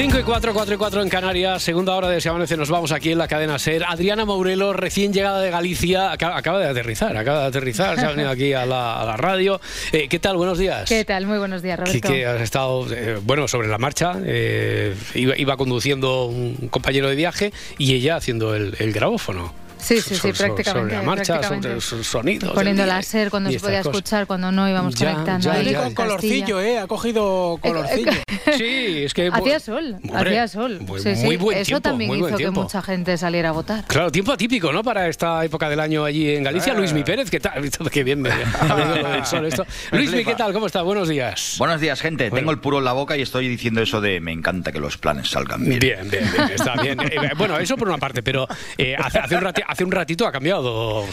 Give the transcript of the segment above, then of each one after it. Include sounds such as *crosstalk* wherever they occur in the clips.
Cinco y 4, 4 y 4 en Canarias, segunda hora de Se Amanece, nos vamos aquí en la cadena SER. Adriana Mourelo, recién llegada de Galicia, acaba, acaba de aterrizar, acaba de aterrizar, se ha venido aquí a la, a la radio. Eh, ¿Qué tal? Buenos días. ¿Qué tal? Muy buenos días, Roberto. que has estado, eh, bueno, sobre la marcha, eh, iba, iba conduciendo un compañero de viaje y ella haciendo el, el grabófono. Sí, sí, sí, prácticamente. Sobre la marcha, prácticamente. sobre sus sonidos. Poniendo láser cuando se podía cosas. escuchar, cuando no íbamos Ya, conectando. ya, ahí ya, con colorcillo, ¿eh? Ha cogido colorcillo. *laughs* Sí, es que... Hacía sol, Hombre, hacía sol. Muy, Sí, sí. muy buen Eso tiempo, también muy hizo buen que mucha gente saliera a votar. Claro, tiempo atípico, ¿no? Para esta época del año allí en Galicia. Eh. Luis Mi Pérez, ¿qué tal? *laughs* Qué bien me. *laughs* Luis Mi, ¿qué tal? ¿Cómo estás? Buenos días. Buenos días, gente. Bueno. Tengo el puro en la boca y estoy diciendo eso de me encanta que los planes salgan bien. Bien, bien, bien, está bien. Eh, bueno, eso por una parte, pero eh, hace, hace un rati- hace un ratito ha cambiado,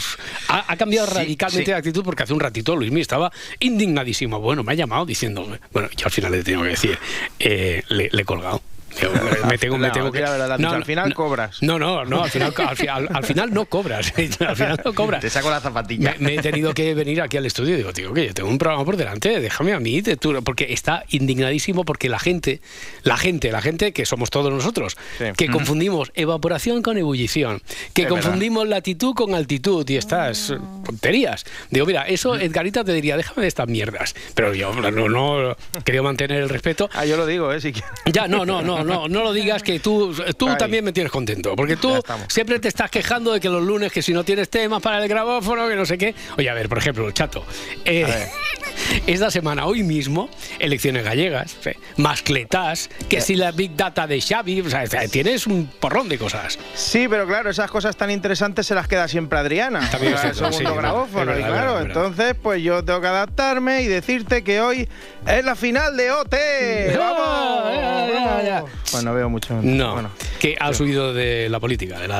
ha, ha cambiado Sí, radicalmente sí. de actitud porque hace un ratito Luismi estaba indignadísimo. Bueno, me ha llamado diciendo, bueno, yo al final le tengo que decir, eh, le, le he colgado. *laughs* Me, tengo, me No, tengo que. la verdad, al final cobras. No, no, no, al final, al, fi- al- al final no cobras. *laughs* al final no cobras. Te saco la zapatilla. Me, me he tenido que venir aquí al estudio y digo, tío, que yo tengo un programa por delante, déjame a mí, tú- porque está indignadísimo porque la gente, la gente, la gente que somos todos nosotros, Sí. que confundimos evaporación con ebullición, que Es confundimos latitud con altitud y estas eh, tonterías. Digo, mira, eso Edgarita te diría, déjame de estas mierdas. Pero yo no, no, quería mantener el respeto. Ah, yo lo digo, ¿eh? Si quieres. Ya, no, no, no, no, *laughs* no lo digas que tú, tú Ahí. también me tienes contento, porque tú siempre te estás quejando de que los lunes, que si no tienes temas para el grabófono, que no sé qué. Oye, a ver, por ejemplo, chato, eh, *laughs* esta semana, hoy mismo, elecciones gallegas, eh, mascletas, que si la Big Data de Xavi, o sea, tienes un porrón de cosas. Sí, pero claro, esas cosas tan interesantes se las queda siempre Adriana. También es el segundo sí, no, grabófono. y claro, entonces pues yo tengo que adaptarme y decirte que hoy es la final de OT. *laughs* ¡Vamos! Ya, ya, ya. ¡Vamos! Pues no veo mucho. No, Bueno. que ha subido de la política, del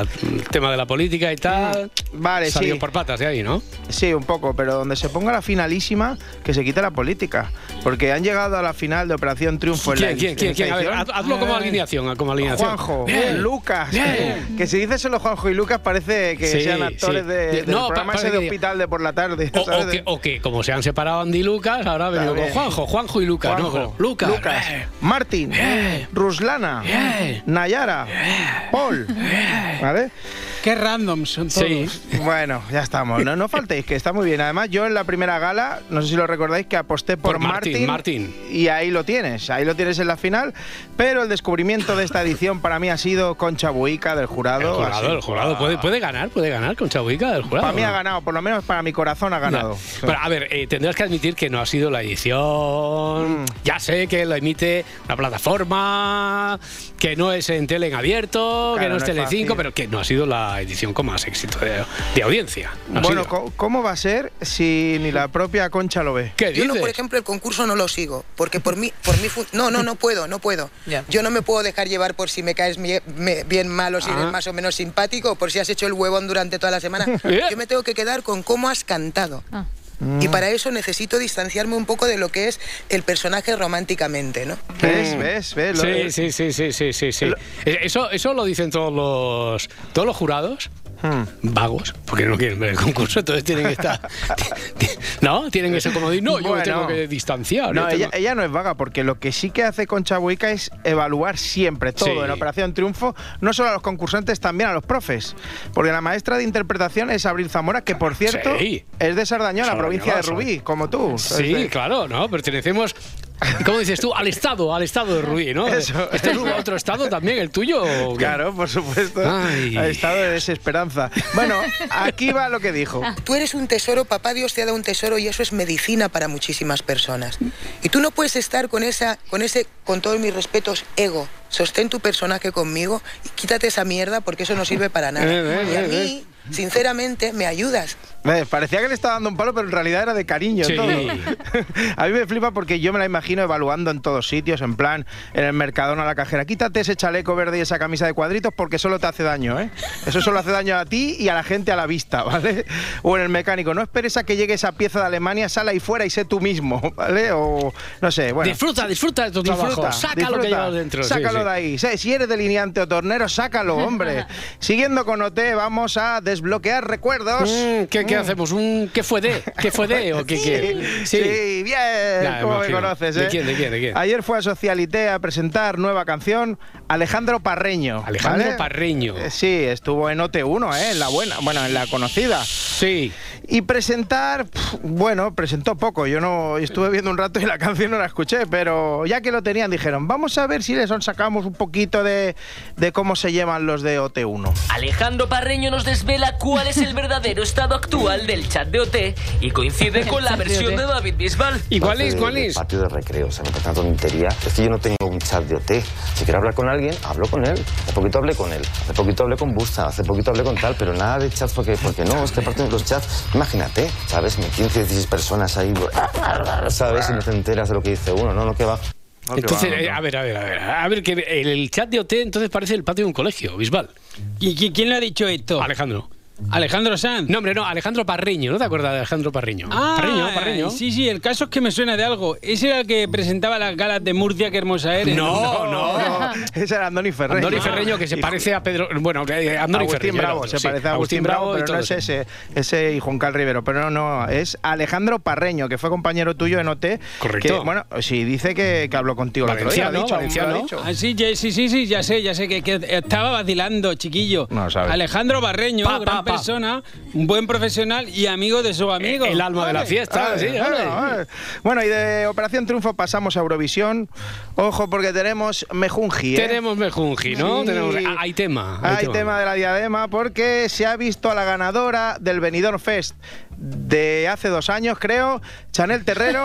tema de la política y tal. Vale, salió sí. por patas de ahí, ¿no? Sí, un poco, pero donde se ponga la finalísima, que se quite la política. Porque han llegado a la final de Operación Triunfo en la ¿Quién, quién, quién, quién? A ver, hazlo como alineación, como alineación. Juanjo, Bien. Lucas. Bien. Que si dices solo Juanjo y Lucas parece que Sí, sean actores sí. de, del No, programa ese de hospital de por la tarde. O, ¿sabes? o que, o que, como se han separado Andy y Lucas, ahora ha venido con También. Juanjo, Juanjo y. Juanjo, Lucas. Eh. Martín, Bien. Ruslana, Bien. Nayara, Paul. ¿Vale? Qué random son todos. Sí. Bueno, ya estamos. No, no *laughs* faltéis, que está muy bien. Además, yo en la primera gala, no sé si lo recordáis, que aposté por, Por Martín, Martín. Y ahí lo tienes, ahí lo tienes en la final. Pero el descubrimiento de esta edición para mí ha sido Concha Buica del El jurado. jurado, así. el jurado puede, puede ganar, puede ganar con Chabuica del jurado. Para mí ha ganado, por lo menos para mi corazón ha ganado. Pero, a ver, eh, tendrás que admitir que no ha sido la edición. Mm. Ya sé que lo emite una plataforma, que no es en tele en abierto, que no es no es Telecinco, pero que no ha sido la edición con más éxito de, de audiencia. Bueno, ¿cómo va a ser si ni la propia Concha lo ve? ¿Qué Yo no, por ejemplo, el concurso no lo sigo, porque por mí, por mí, no, no, no puedo, no puedo. Yo no me puedo dejar llevar por si me caes me- bien mal o si Ah. eres más o menos simpático, o por si has hecho el huevón durante toda la semana. *laughs* Yo me tengo que quedar con cómo has cantado. Ah. Y para eso necesito distanciarme un poco de lo que es el personaje románticamente, ¿no? ¿Ves? ¿Ves? ¿Ves? Lo- Sí, sí, sí, sí, sí, sí, sí. Lo- Eh, Eso, eso lo dicen todos los todos los jurados. Hmm. Vagos, porque no quieren ver el concurso, entonces tienen que estar. *laughs* ¿No? Tienen que ser como decir, no, yo me tengo que distanciar. No, ella, tengo- ella no es vaga, porque lo que sí que hace Concha Buica es evaluar siempre todo Sí. en Operación Triunfo, no solo a los concursantes, también a los profes. Porque la maestra de interpretación es Abril Zamora, que por cierto Sí. es de Sardañola, Sardañola, provincia de. Rubí, como tú. Sí, de- claro, ¿no? Pertenecemos, *laughs* ¿cómo dices tú? Al Estado, al Estado de Rubí, ¿no? Eso. ¿Este es otro Estado también, el tuyo? Claro, por supuesto. Ay. Ha estado de desesperanza. Bueno, aquí va lo que dijo. Tú eres un tesoro, papá Dios te ha dado un tesoro y eso es medicina para muchísimas personas. Y tú no puedes estar con esa, con ese, con todos mis respetos, ego. Sostén tu personaje conmigo y quítate esa mierda porque eso no sirve para nada. Eh, eh, y a eh, mí, sinceramente, me ayudas. Eh, Parecía que le estaba dando un palo, pero en realidad era de cariño Sí. todo. *laughs* a mí me flipa porque yo me la imagino evaluando en todos sitios, en plan, en el Mercadona a la cajera. Quítate ese chaleco verde y esa camisa de cuadritos porque solo te hace daño, ¿eh? Eso solo hace daño a ti y a la gente a la vista, *laughs* ¿vale? O en el mecánico, no esperes a que llegue esa pieza de Alemania, sal ahí fuera y sé tú mismo, *laughs* ¿vale? O no sé, bueno. disfruta, disfruta de tu trabajo. Saca lo que disfruta. llevas dentro. sí, Sácalo sí. de ahí. Si eres delineante o tornero, sácalo, hombre. Siguiendo con OT, vamos a desbloquear recuerdos. Mm, ¿qué, qué hacemos? ¿Un qué fue de? ¿Qué fue de? ¿O qué qué? Sí, bien, Ya, ¿cómo me imagino. conoces? ¿De eh? quién, de quién, de quién? Ayer fue a Socialité a presentar nueva canción Alejandro Parreño. Alejandro ¿vale? Parreño. Eh, Sí, estuvo en OT1, ¿eh? en la buena, bueno, en la conocida. Sí. Y presentar, bueno, presentó poco. Yo no estuve viendo un rato y la *laughs* canción no la escuché, pero ya que lo tenían, dijeron, vamos a ver si les sacamos un poquito de, de cómo se llaman los de OT1. Alejandro Parreño nos desvela cuál es el verdadero estado actual del chat de OT y coincide con la versión de David Bisbal. ¿Y cuál es? ¿Cuál es? Patio de recreo, o sea, me parece una tontería. Es que yo no tengo un chat de OT. Si quiero hablar con alguien, hablo con él. Hace poquito hablé con él, hace poquito hablé con Busta, hace poquito hablé con tal, pero nada de chats porque, porque no, es que aparte de los chats, imagínate, ¿sabes? 15, 16 personas ahí, ¿sabes? Y no te enteras de lo que dice uno, ¿no? No, que va. Que Entonces, eh, a ver, a ver, a ver. A ver, que el, el chat de OT entonces parece el patio de un colegio, Bisbal. ¿Y qui- quién le ha dicho esto? Alejandro. Alejandro Sanz. No, hombre, no, Alejandro Parreño. ¿No te acuerdas de Alejandro Parreño? Ah, Parreño, Parreño. Sí, sí, el caso es que me suena de algo. Ese era el que presentaba las galas de Murcia, qué hermosa eres. No, no, no. *laughs* Ese era Andoni Ferreño. Andoni Ferreño, que se parece a Pedro. Bueno, que eh, Andoni Agustín Ferreño. Bravo, se sí. parece a Agustín Bravo, pero no es ese, ese y Juan Cal Rivero, pero no, no, es Alejandro Parreño, que fue compañero tuyo en OT. Correcto. Que, bueno, sí, dice que, que habló contigo el otro día. Dicho, valenciano. lo ha dicho. Ah, sí, sí, sí, sí, ya sé, ya sé que, que estaba vacilando, chiquillo. No, sabes. Alejandro Barreño, Pa, pa, gran pa. Persona, un buen profesional y amigo de su amigo. El alma de la fiesta, sí. Bueno, y de Operación Triunfo pasamos a Eurovisión. Ojo, porque tenemos Mejunji. ¿eh? Tenemos Mejunji, ¿no? Sí. Tenemos, ah, hay tema. Hay tema de la diadema porque se ha visto a la ganadora del Benidorm Fest de hace dos años, creo, Chanel Terrero,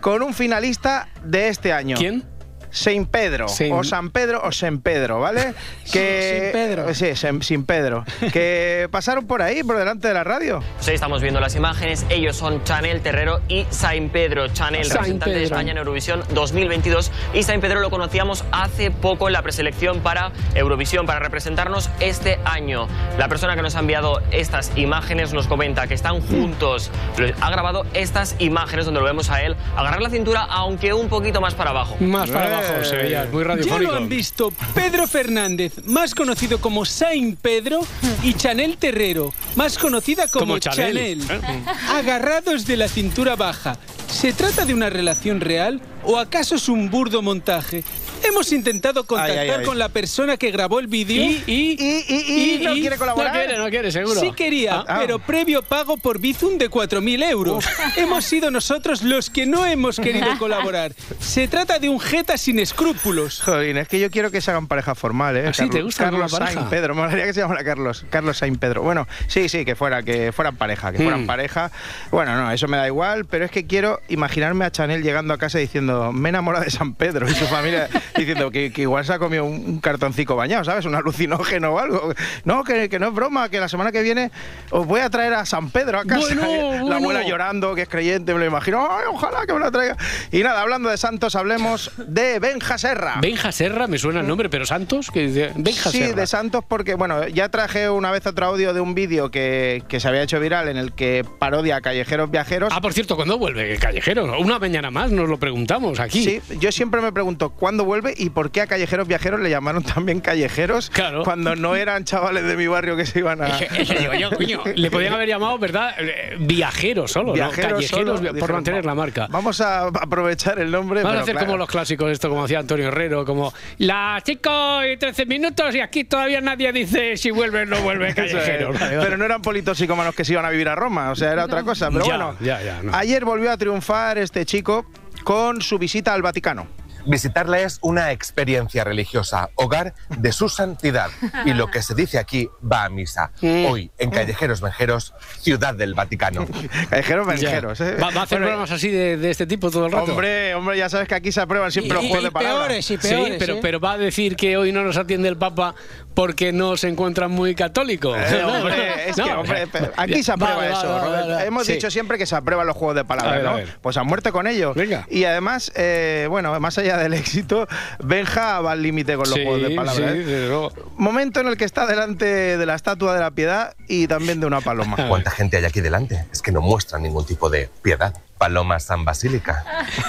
con un finalista de este año. ¿Quién? Saint Pedro, Saint- o San Pedro o San Pedro, ¿vale? *laughs* Que, Sin Pedro. Sí, Sem- sin Pedro. *laughs* Que pasaron por ahí, por delante de la radio. Sí, estamos viendo las imágenes. Ellos son Chanel Terrero y Saint Pedro. Chanel, Saint representante de. España en Eurovisión 2022. Y Saint Pedro lo conocíamos hace poco en la preselección para Eurovisión, para representarnos este año. La persona que nos ha enviado estas imágenes nos comenta que están juntos. Ha grabado estas imágenes donde lo vemos a él agarrar la cintura, aunque un poquito más para abajo. Más para Eh. Abajo, se veía, es muy Ya lo han visto Pedro Fernández, más conocido como Saint Pedro, y Chanel Terrero, más conocida como, Como Chanel. Chanel. Agarrados de la cintura baja. ¿Se trata de una relación real o acaso es un burdo montaje? Hemos intentado contactar Ay, ay, ay. con la persona que grabó el vídeo. Y, y, Y, y, y, no quiere colaborar. No quiere, no quiere, seguro. Sí quería, Ah. pero previo pago por Bizum de 4.000 euros. *laughs* hemos sido nosotros los que no hemos querido *laughs* colaborar. Se trata de un jeta sin escrúpulos. Jolín, es que yo quiero que se hagan pareja formal, ¿eh? ¿Ah, sí? ¿Te gusta Carlos? Sainz Pedro, me molaría que se llamara Carlos, Carlos Sainz Pedro. Bueno, sí, sí, que fuera, que fueran pareja, que fueran Mm. pareja. Bueno, no, eso me da igual, pero es que quiero imaginarme a Chanel llegando a casa diciendo, me enamora de San Pedro y su familia diciendo que, que igual se ha comido un, un cartoncico bañado, ¿sabes? Un alucinógeno o algo. No, que, que no es broma, que la semana que viene os voy a traer a San Pedro a casa. Bueno, *laughs* la abuela llorando, que es creyente, me lo imagino. Ay, ojalá que me lo traiga. Y nada, hablando de santos, hablemos de Benja Serra. Benja Serra, me suena el nombre, pero Santos, que dice Benja Sí, Serra. de Santos porque, bueno, ya traje una vez otro audio de un vídeo que, que se había hecho viral en el que parodia a callejeros viajeros. Ah, por cierto, ¿cuándo vuelve Callejero? Una mañana más nos lo preguntamos aquí. Sí, yo siempre me pregunto cuándo vuelve y por qué a callejeros viajeros le llamaron también callejeros Claro. cuando no eran chavales de mi barrio que se iban a... Eso digo yo, coño. Le podían haber llamado, ¿verdad? Eh, Viajeros solo, ¿no? Viajeros Callejeros, solo, por dijeron, mantener "Va- la marca. Vamos a aprovechar el nombre. Vamos a hacer claro. como los clásicos, esto como hacía Antonio Herrero, como las 5 y 13 minutos y aquí todavía nadie dice si vuelve o no vuelve *laughs* Eso es. Callejero. Vale, vale. Pero no eran politoxicómanos que se iban a vivir a Roma, o sea, era otra cosa. Pero Ya, bueno, ya, ya, no. ayer volvió a triunfar este chico con su visita al Vaticano. Visitarla es una experiencia religiosa, hogar de su santidad. Y lo que se dice aquí va a misa. Hoy, en Callejeros Venjeros, Ciudad del Vaticano. *laughs* Callejeros venjeros, ¿eh? ¿Va, va a hacer Bueno, programas así de, de este tipo todo el rato? Hombre, hombre, ya sabes que aquí se aprueban siempre los Y- juegos y de palabras. peores, y Sí, peores. pero, ¿eh? pero va a decir que hoy no nos atiende el Papa porque no se encuentran muy católicos. Eh, *laughs* hombre, es que, No, hombre, vale, aquí se aprueba vale, eso. vale, Hemos sí. dicho siempre que se aprueban los juegos de palabras, ¿no? Pues a muerte con ellos. Venga. Y además, eh, bueno, más allá del éxito, Benja va al límite con los Sí, juegos de palabras. sí, ¿eh? desde luego. Momento en el que está delante de la estatua de la piedad y también de una paloma. ¿Cuánta gente hay aquí delante? Es que no muestran ningún tipo de piedad. Paloma San Basílica.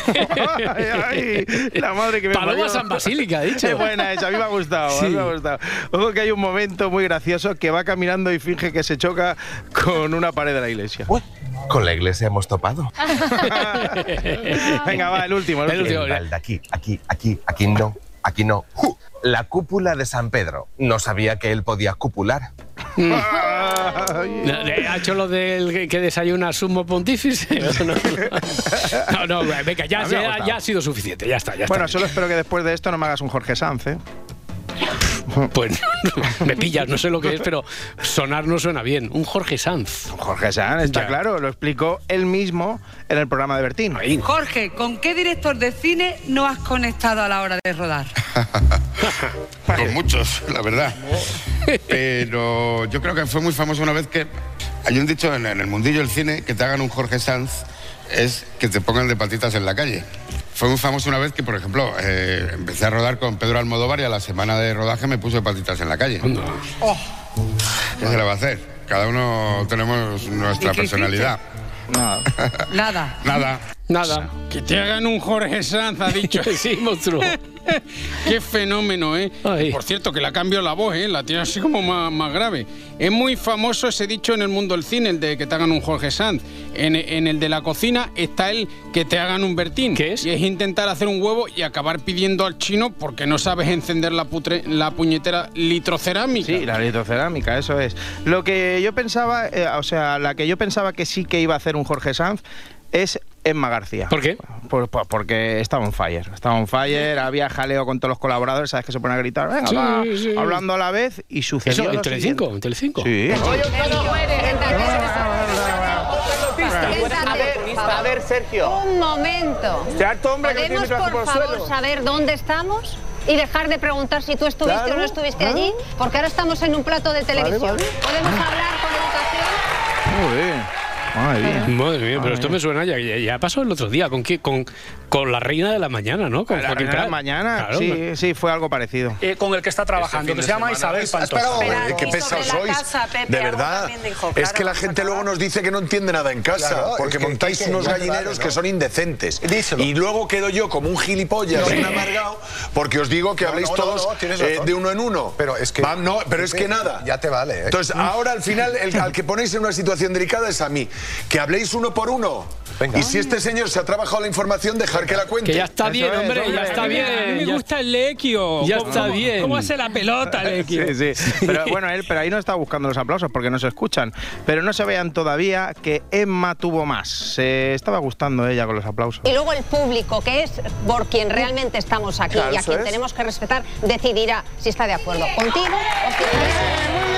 ay, ay, la madre que me Paloma parió. San Basílica, dicho. Qué buena esa, a mí me ha gustado, a mí Sí. me ha gustado. Ojo que hay un momento muy gracioso que va caminando y finge que se choca con una pared de la iglesia. Uy, con la iglesia hemos topado. Venga, va, el último. El El último. El de aquí, aquí, aquí, aquí no, aquí no. La cúpula de San Pedro. No sabía que él podía cupular. ¿Ha hecho lo del que- desayuna sumo pontífice? *laughs* No, no, no, venga, ya, ha ya, gustado. ya ha sido suficiente, ya está, ya Bueno, está. solo espero que después de esto no me hagas un Jorge Sanz, ¿eh? Pues *laughs* me pillas, no sé lo que es, pero sonar no suena bien. Un Jorge Sanz. Jorge Sanz, está Ya. claro, lo explicó él mismo en el programa de Bertín. Jorge, ¿con qué director de cine no has conectado a la hora de rodar? *laughs* Con muchos, la verdad. Pero yo creo que fue muy famoso una vez que hay un dicho en, en el mundillo del cine que te hagan un Jorge Sanz es que te pongan de patitas en la calle. Fue muy famoso una vez que, por ejemplo, eh, empecé a rodar con Pedro Almodóvar y a la semana de rodaje me puse de patitas en la calle. ¿Qué se le va a hacer? Cada uno tenemos nuestra personalidad. Nada. *laughs* Nada. Nada. Nada. Que te hagan un Jorge Sanz, ha dicho. *laughs* sí, monstruo. *laughs* *laughs* Qué fenómeno, ¿eh? Ay. Por cierto, que le ha cambiado la voz, ¿eh? La tiene así como más, más grave. Es muy famoso ese dicho en el mundo del cine, el de que te hagan un Jorge Sanz. En, en el de la cocina está el que te hagan un Bertín. ¿Qué es? Y es intentar hacer un huevo y acabar pidiendo al chino porque no sabes encender la, putre- la puñetera litrocerámica. Sí, la litrocerámica, eso es. Lo que yo pensaba, eh, o sea, la que yo pensaba que sí que iba a hacer un Jorge Sanz es Emma García. ¿Por qué? Por- por- porque estaba on fire. Estaba on fire, había jaleo con todos los colaboradores, ¿sabes? Que se ponen a gritar, venga, Sí, va", sí. hablando a la vez y sucedió. Eso, en Telecinco, en Telecinco. Sí. A ver, a ver, Sergio. Un momento. ¿Podemos, por favor, saber dónde estamos? Y dejar de preguntar si tú estuviste Claro, o no estuviste allí, porque ahora estamos en un plato de televisión. vale. ¿Podemos hablar con educación? Madre mía. Madre mía, pero esto me suena ya, ya, ya pasó el otro día. ¿Con qué? Con, con la reina de la mañana, ¿no? Con La Joaquín reina de la Prat. mañana, Claro, sí, sí, fue algo parecido. Eh, con el que está trabajando, que se llama Isabel Pantoja. Espera, eh, qué y pesados sois. casa, Pepe, de verdad. dijo, es claro, que la gente luego nos dice que no entiende nada en casa, Claro, porque es que- montáis que- unos gallineros que son indecentes. Díselo. Y luego quedo yo como un gilipollas, un amargado, porque os digo que habléis todos eh, de uno en uno. Pero es que- no, pero es que nada. Ya te vale, ¿eh? Entonces, ahora al final, el, al que ponéis en una situación delicada es a mí. Que habléis uno por uno. Venga. Y si este señor se ha trabajado la información, dejar que la cuente. Que ya está Eso bien, es, hombre, hombre. ya está A mí bien. me gusta el lequio. Ya ¿Cómo- está cómo- bien. ¿Cómo hace la pelota, *laughs* lequio? Sí, sí. Pero bueno, él, pero ahí no está buscando los aplausos porque no se escuchan. Pero no se vean todavía que Emma tuvo más. Se estaba gustando ella con los aplausos. Y luego el público, que es por quien realmente estamos aquí Claro, y a quien es. tenemos que respetar, decidirá si está de acuerdo contigo o si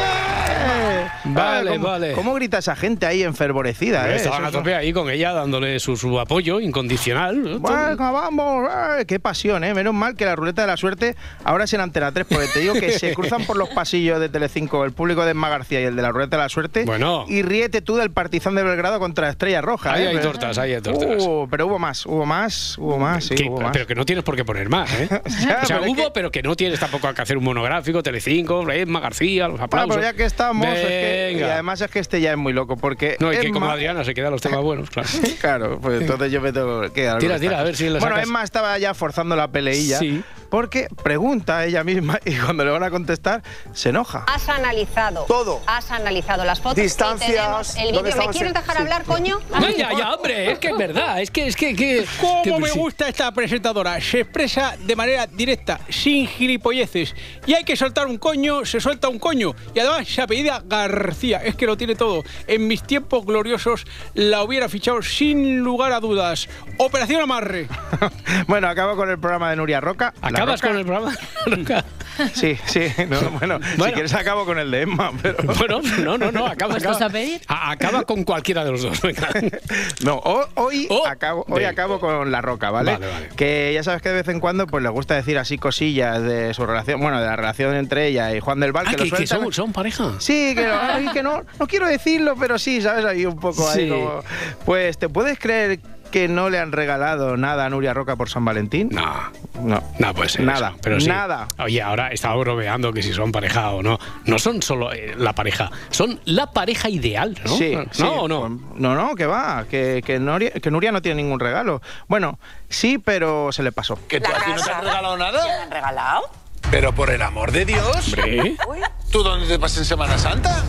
Vale, Ah, ¿cómo, vale. ¿Cómo grita esa gente ahí enfervorecida? eh? Estaban Eso a tope ahí con ella, dándole su, su apoyo incondicional. ¿no? Vamos, eh, qué pasión, ¿eh? Menos mal que la ruleta de la suerte ahora es en Antena 3, porque te digo que se *laughs* cruzan por los pasillos de Telecinco el público de Emma García y el de la ruleta de la suerte. Bueno. Y ríete tú del Partizan de Belgrado contra Estrella Roja. Ahí ¿eh? hay Pero- tortas, ahí hay tortas. Uh, pero hubo más, hubo más, hubo más, sí, Que- hubo más. pero que no tienes por qué poner más, ¿eh? Ya, *laughs* o sea, pero hubo, que- pero que no tienes tampoco que hacer un monográfico, Telecinco, Emma García, los Bueno, aplausos. pero ya que estamos, es que- y además es que este ya es muy loco, porque No, y que como Adriana se quedan los temas buenos, claro. *laughs* Claro, pues entonces yo me tengo que quedar Tira, tira, a ver si le Bueno. Emma estaba ya forzando la peleilla. Sí. Porque pregunta ella misma y cuando le van a contestar, se enoja. has analizado. Todo. Has analizado las fotos. Distancias, tenemos el ¿dónde vídeo. ¿Me Sí, dejar sí. hablar, coño? No, ya, ya, hombre, es que es verdad, es que, es que, que ¿Cómo que- me gusta esta presentadora? Se expresa de manera directa, sin gilipolleces. Y hay que soltar un coño, se suelta un coño. Y además se apellida García, es que lo tiene todo. En mis tiempos gloriosos la hubiera fichado sin lugar a dudas. Operación Amarre. *laughs* bueno, acabo con el programa de Nuria Roca. la Acaba ¿Acabas Roca. con el programa? *laughs* Sí, sí. no, bueno, si quieres acabo con el de Emma. Pero... *laughs* Bueno, no, no, no, acaba, ¿Puestos acaba, a pedir? a- acaba con cualquiera de los dos. venga. *laughs* No, ho- hoy, Oh, acabo, hoy de- acabo con La Roca, ¿vale? Vale, vale. Que ya sabes que de vez en cuando pues le gusta decir así cosillas de su relación, bueno, de la relación entre ella y Juan del Val, Ah, que, que, lo que sueltan- son, son pareja. Sí, que, ay, que no, no quiero decirlo, pero sí, ¿sabes? Ahí un poco ahí Sí. como... Pues, ¿te puedes creer que no le han regalado nada a Nuria Roca por San Valentín? No, No. no puede ser. Nada, eso, pero sí. nada. Oye, ahora estaba bromeando que si son pareja o no. No son solo eh, la pareja, son la pareja ideal, ¿no? Sí, ¿No sí, o no? pues, no, no, que va, que, que, Nuria, que Nuria no tiene ningún regalo. Bueno, sí, pero se le pasó. ¿Que tú, a ti no te han regalado nada? ¿Te han regalado? Pero por el amor de Dios. Hombre. ¿Tú dónde te pasas en Semana Santa?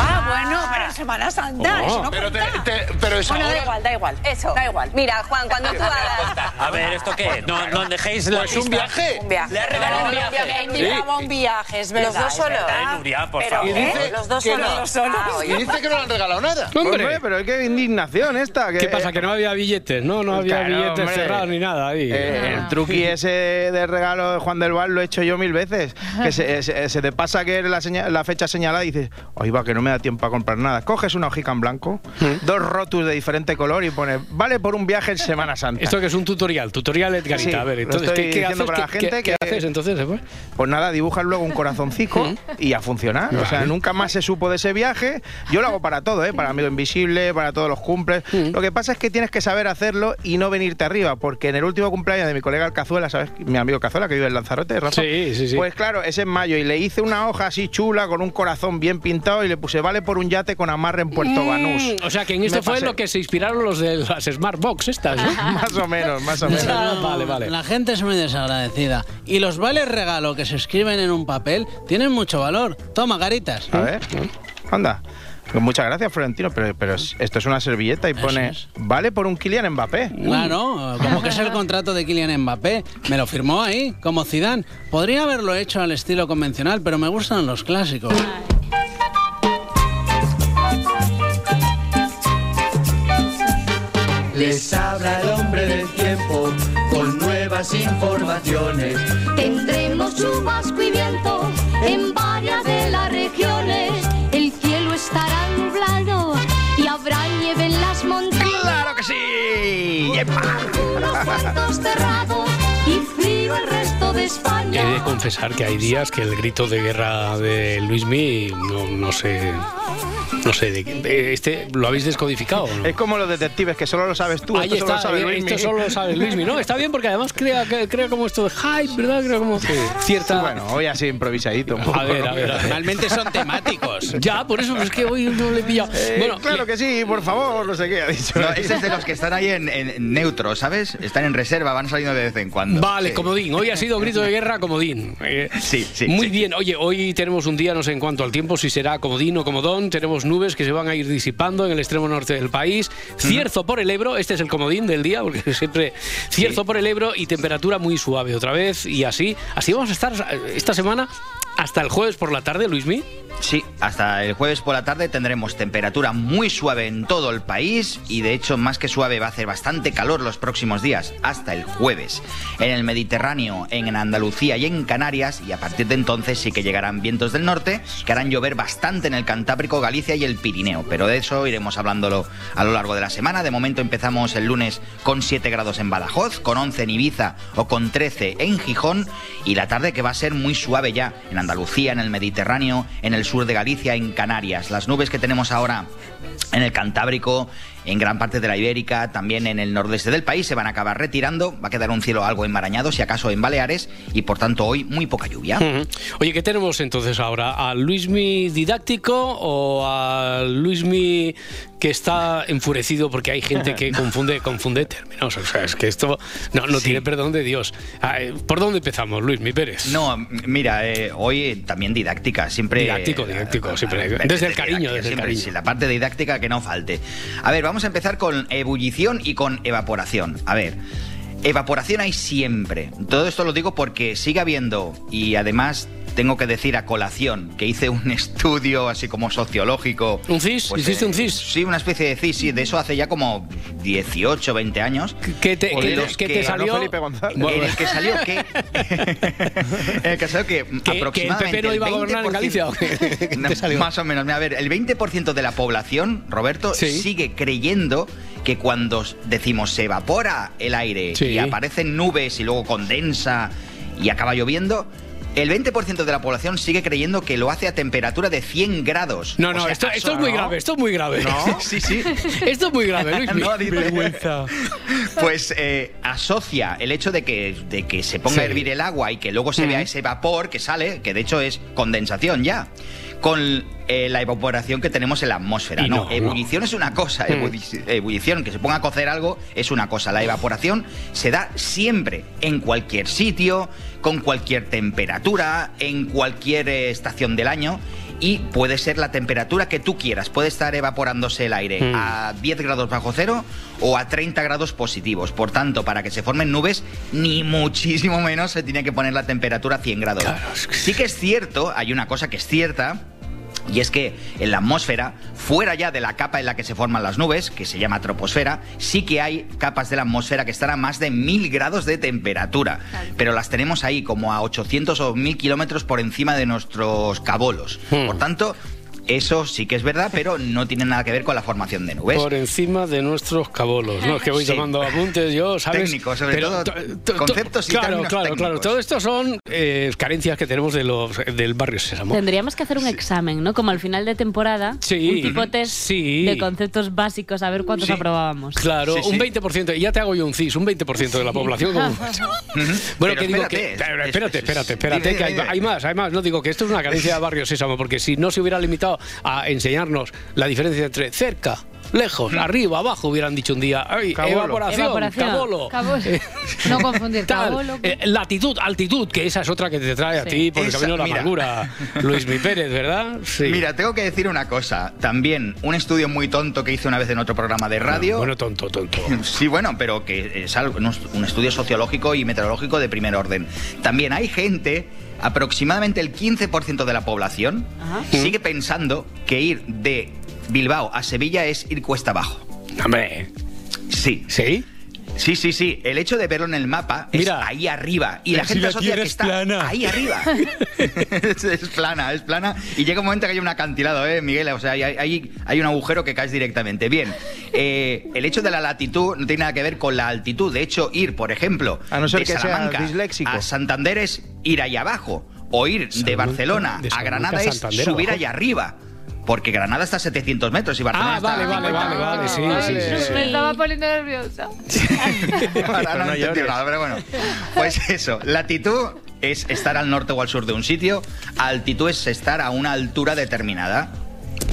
Ah, bueno, pero en Semana Santa, Oh. eso no Pero, te, cuenta. te- pero Bueno, da igual, da igual. Eso. Da igual. Mira, Juan, cuando tú *laughs* hagas A ver, ¿esto qué? No, no dejéis la Pues un pista. viaje. un viaje. Le ha regalado un viaje. Me invitaba a un viaje, es verdad. Los dos es solos. verdad. Nuria, por Pero, favor. ¿eh? dice Los dos que solos. no. Los solos. Ah, Y dice que no le han regalado nada. Hombre. Hombre, pero qué indignación esta. Que, ¿Qué pasa? ¿Que no había billetes? No, no había Claro, billetes hombre. cerrados ni nada ahí. Eh, el truqui ese de regalo de Juan del Val lo he hecho yo mil veces. Que se, se- se te pasa que la, la fecha señalada y dices, oye, va, que no me da tiempo a comprar nada. Coges una hojica en blanco, dos rotus de diferente color y pones, vale por un viaje en Semana Santa. Esto que es un tutorial, tutorial Edgarita. Sí, a ver, entonces, ¿qué, haces? para la ¿Qué- gente qué- haces entonces después? Pues nada, dibujas luego un corazoncico y a funcionar. O sea, nunca más se supo de ese viaje. Yo lo hago para todo, ¿eh? Para Amigo Invisible, para todos los cumples. Lo que pasa es que tienes que saber hacerlo y no venirte arriba, porque en el último cumpleaños de mi colega el Cazuela, ¿sabes? Mi amigo Cazuela, que vive en Lanzarote, Rafa. Sí, sí, sí. Pues claro, es en mayo y le hice una hoja así chula con un corazón bien pintado y le puse vale por un yate con amarre en Puerto Banús. Mm, o sea, que en esto fue pasé. lo que se inspiraron los de las Smart Box estas, ¿no? *laughs* más o menos, más o menos. vale, vale. La gente es muy desagradecida. Y los vales regalo que se escriben en un papel tienen mucho valor. Toma, caritas. A ver, anda. Muchas gracias, Florentino, pero, pero es- esto es una servilleta y pone es. vale por un Kylian Mbappé. Claro, como que es el contrato de Kylian Mbappé. Me lo firmó ahí, como Zidane. Podría haberlo hecho al estilo convencional, pero me gustan los clásicos. Les habla el hombre del tiempo con nuevas informaciones. Tendremos chubasco y viento en varias Unos puertos cerrados He de confesar que hay días que el grito de guerra de Luismi no, no sé. No sé, de, de- este lo habéis descodificado. no? Es como los detectives, que solo lo sabes tú. Ahí esto solo está, lo sabe eh, Luismi. esto solo lo sabe Luismi, ¿no? Está bien porque además crea, que- crea como esto de hype, ¿verdad? Crea como cierta... Bueno, hoy así improvisadito. un poco. A ver, a ver, a ver. Normalmente son temáticos. *laughs* Ya, por eso es que hoy no le he pillado. Eh, Bueno, claro que sí, por favor, no sé qué ha dicho. No, ese es de los que están ahí en, en neutro, ¿sabes? Están en reserva, van saliendo de vez en cuando. Vale, Sí. comodín. Hoy ha sido grito *laughs* de guerra, comodín. Eh, Sí, sí, Muy sí. bien. Oye, hoy tenemos un día, no sé en cuanto al tiempo, si será comodín o comodón. Tenemos nubes que se van a ir disipando en el extremo norte del país. Cierzo por el Ebro, este es el comodín del día, porque *laughs* siempre cierzo por el Ebro y temperatura muy suave otra vez. Y así, así vamos a estar eh, esta semana hasta el jueves por la tarde, Luismi. Sí, hasta el jueves por la tarde tendremos temperatura muy suave en todo el país y de hecho más que suave va a hacer bastante calor los próximos días, hasta el jueves. En el Mediterráneo, en Andalucía y en Canarias y a partir de entonces sí que llegarán vientos del norte que harán llover bastante en el Cantábrico, Galicia y el Pirineo, pero de eso iremos hablándolo a lo largo de la semana. De momento empezamos el lunes con 7 grados en Badajoz, con 11 en Ibiza o con 13 en Gijón y la tarde que va a ser muy suave ya en Andalucía, en el Mediterráneo, en el sur de Galicia, en Canarias. Las nubes que tenemos ahora en el Cantábrico, en gran parte de la Ibérica, también en el nordeste del país, se van a acabar retirando. Va a quedar un cielo algo enmarañado, si acaso en Baleares, y por tanto hoy muy poca lluvia. Oye, ¿qué tenemos entonces ahora? ¿A Luismi didáctico o a Luismi que está enfurecido porque hay gente que *laughs* confunde, confunde términos? O sea, es que esto no, no tiene perdón de Dios. Ah, eh, ¿Por dónde empezamos, Luismi Pérez? No, mira, eh, hoy también didáctica, siempre... Didáctico, didáctico, siempre. eh, Desde el cariño, desde el siempre, cariño. sí, la parte didáctica que no falte. A ver, vamos a empezar con ebullición y con evaporación. A ver, evaporación hay siempre. Todo esto lo digo porque sigue habiendo y además tengo que decir a colación que hice un *laughs* estudio así como sociológico. ¿Un CIS? ¿Hiciste un CIS? Sí, una especie de CIS, sí, de eso hace ya como 18, 20 años. ¿Qué te, En que- los que te salió? Felipe González. En el que salió que. *laughs* en el que salió que, ¿Que- que el aproximadamente. PP no iba a gobernar en 20%, Galicia o qué? *laughs* No, te salió? Más o menos. Mira, A ver, el 20% de la población, Roberto, Sí. sigue creyendo que cuando decimos se evapora el aire Sí. y aparecen nubes y luego condensa y acaba lloviendo. El 20% de la población sigue creyendo que lo hace a temperatura de 100 grados. No, O no, sea, esto, esto es ¿no? muy grave, esto es muy grave. ¿No? *laughs* Sí, sí. *laughs* Esto es muy grave, Luis. No, Vergüenza. *laughs* Pues eh, asocia el hecho de que, de que se ponga Sí. a hervir el agua y que luego se vea ese vapor que sale, que de hecho es condensación ya, con eh, la evaporación que tenemos en la atmósfera. No, no, ebullición es una cosa, Mm. ebulli- ebullición, que se ponga a cocer algo es una cosa. La evaporación se da siempre, en cualquier sitio, con cualquier temperatura, en cualquier eh, estación del año. Y puede ser la temperatura que tú quieras. Puede estar evaporándose el aire Mm. a 10 grados bajo cero o a 30 grados positivos. Por tanto, para que se formen nubes, ni muchísimo menos se tiene que poner la temperatura a 100 grados. Sí que es cierto, hay una cosa que es cierta, y es que en la atmósfera, fuera ya de la capa en la que se forman las nubes, que se llama troposfera, sí que hay capas de la atmósfera que están a más de 1000 grados de temperatura. Pero las tenemos ahí como a 800 o 1000 kilómetros por encima de nuestros cabolos. Hmm. Por tanto, eso sí que es verdad, pero no tiene nada que ver con la formación de nubes. Por encima de nuestros cabolos. No, es que voy Sí. tomando apuntes yo, ¿sabes? Técnicos, sobre todo, to- to- conceptos y Claro, claro, claro. Todo esto son eh, carencias que tenemos de los, del barrio Sésamo. Tendríamos que hacer un examen, ¿no? Como al final de temporada, Sí. un tipo test Sí. de conceptos básicos, a ver cuántos Sí. aprobábamos. Claro, Sí, sí. un 20%, y ya te hago yo un CIS, un 20% de la población. como- *laughs* Bueno, Pero que digo espérate, que. Pero espérate, es- espérate, espérate, dime, que hay, dime. hay más, hay más. No digo que esto es una carencia de Barrio Sésamo, porque si no se hubiera limitado a enseñarnos la diferencia entre cerca, lejos, arriba, abajo, hubieran dicho un día. Ay, Cabolo. evaporación, Evaporación. cabolo. Cabolo. Eh, No confundir *laughs* Tal, cabolo. eh, latitud, altitud, que esa es otra que te trae a ti por el Esa, camino de la mira. amargura. Luis Mi Pérez, ¿verdad? Sí. Mira, tengo que decir una cosa. También un estudio muy tonto que hice una vez en otro programa de radio. Bueno, tonto, tonto. *laughs* Sí, bueno, pero que es algo, un estudio sociológico y meteorológico de primer orden. También hay gente, aproximadamente el 15% de la población, Ajá. sigue pensando que ir de Bilbao a Sevilla es ir cuesta abajo. Hombre, Sí. ¿sí? Sí, sí, sí. El hecho de verlo en el mapa Mira. es ahí arriba. Y la Si gente la asocia Tierra que es está plana. ahí arriba. *laughs* es, es plana, es plana. Y llega un momento que hay un acantilado, ¿eh, Miguel? O sea, hay, hay, hay un agujero que caes directamente. Bien. eh, el hecho de la latitud no tiene nada que ver con la altitud. De hecho, ir, por ejemplo, A no ser de que Salamanca a Santander es ir ahí abajo. O ir de Barcelona de a Granada a es subir abajo. allá arriba. Porque Granada está a 700 metros y Barcelona Ah, está vale, a vale, 50. vale, vale, sí, Vale. sí, sí, sí. Me estaba poniendo nerviosa. *laughs* Ahora no, no he nada, pero bueno. Pues eso, latitud es estar al norte o al sur de un sitio, altitud es estar a una altura determinada.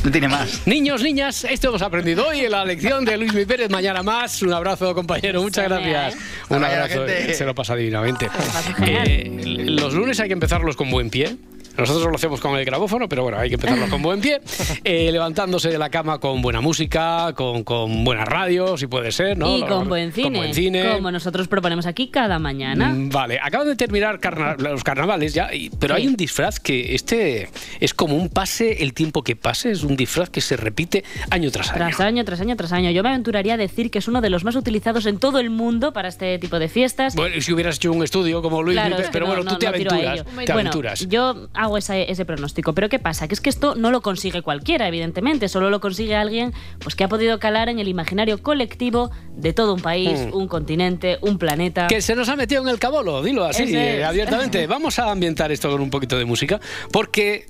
No tiene más. Niños, niñas, esto hemos aprendido hoy en la lección de Luis Mi Pérez. Mañana más. Un abrazo, compañero. Muchas gracias. Un abrazo. Se lo pasa divinamente. genial. Eh, los lunes hay que empezarlos con buen pie. Nosotros lo hacemos con el grabófono, pero bueno, hay que empezarlo con buen pie. *laughs* Eh, levantándose de la cama con buena música, con, con buena radio, si puede ser, ¿no? Y con buen, cine, Con buen cine. como nosotros proponemos aquí cada mañana. Mm, Vale, acaban de terminar carna- los carnavales ya, y- pero Sí. hay un disfraz que este es como un pase, el tiempo que pase, es un disfraz que se repite año tras año. Tras año, tras año, tras año. Yo me aventuraría a decir que es uno de los más utilizados en todo el mundo para este tipo de fiestas. Bueno, si hubieras hecho un estudio como Luis Claro, que pero no- bueno, no- tú te no aventuras. Te Bueno, aventuras. yo hago ese, ese pronóstico. Pero ¿qué pasa? Que es que esto no lo consigue cualquiera, evidentemente. Solo lo consigue alguien pues, que ha podido calar en el imaginario colectivo de todo un país, Mm. un continente, un planeta. Que se nos ha metido en el cabolo, dilo así, Ese eh, abiertamente. *laughs* Vamos a ambientar esto con un poquito de música, porque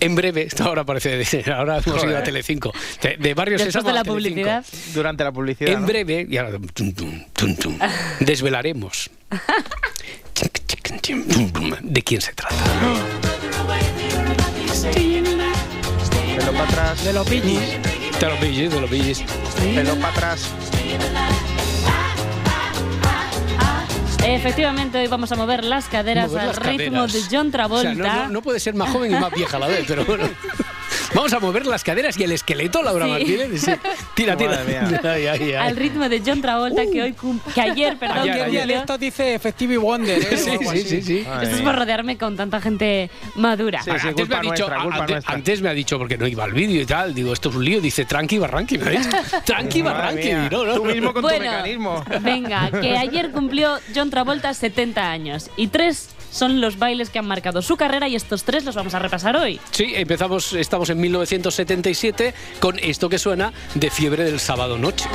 en breve, esto ahora parece, de- *laughs* ahora hemos ido a. Telecinco, de, de Barrio Después de la publicidad. Durante la publicidad. En ¿no? breve, y ahora, tum, tum, tum, tum, *laughs* desvelaremos de quién se trata. Pelo para atrás. De los pillis. De los pillis, de los pillis. Pelo para atrás. Efectivamente, hoy vamos a mover las caderas Mover al las ritmo caderas. de John O Travolta. sea, no, no- no puede ser más joven y más vieja a la vez, pero bueno. *laughs* Vamos a mover las caderas y el esqueleto, Laura Sí. Martínez. Sí. Tira, tira. Madre mía. *laughs* Ay, ay, ay. Al ritmo de John Travolta, que hoy que ayer, perdón, Ayer, ¿Qué ayer. dialecto dice Effective Wonder? ¿eh? *laughs* Sí, sí, sí, sí. Esto es por rodearme con tanta gente madura. Antes, me ha dicho, nuestra, culpa antes, nuestra. antes me ha dicho, porque no iba al vídeo y tal, digo, esto es un lío, dice tranqui barranqui, me ha dicho, *laughs* tranqui Madre barranqui, no, no, Tú mismo con Bueno, tu mecanismo. venga, que ayer cumplió John Travolta 70 años y tres son los bailes que han marcado su carrera y estos tres los vamos a repasar hoy. Sí, empezamos, estamos en 1977 con esto que suena de fiebre del sábado noche.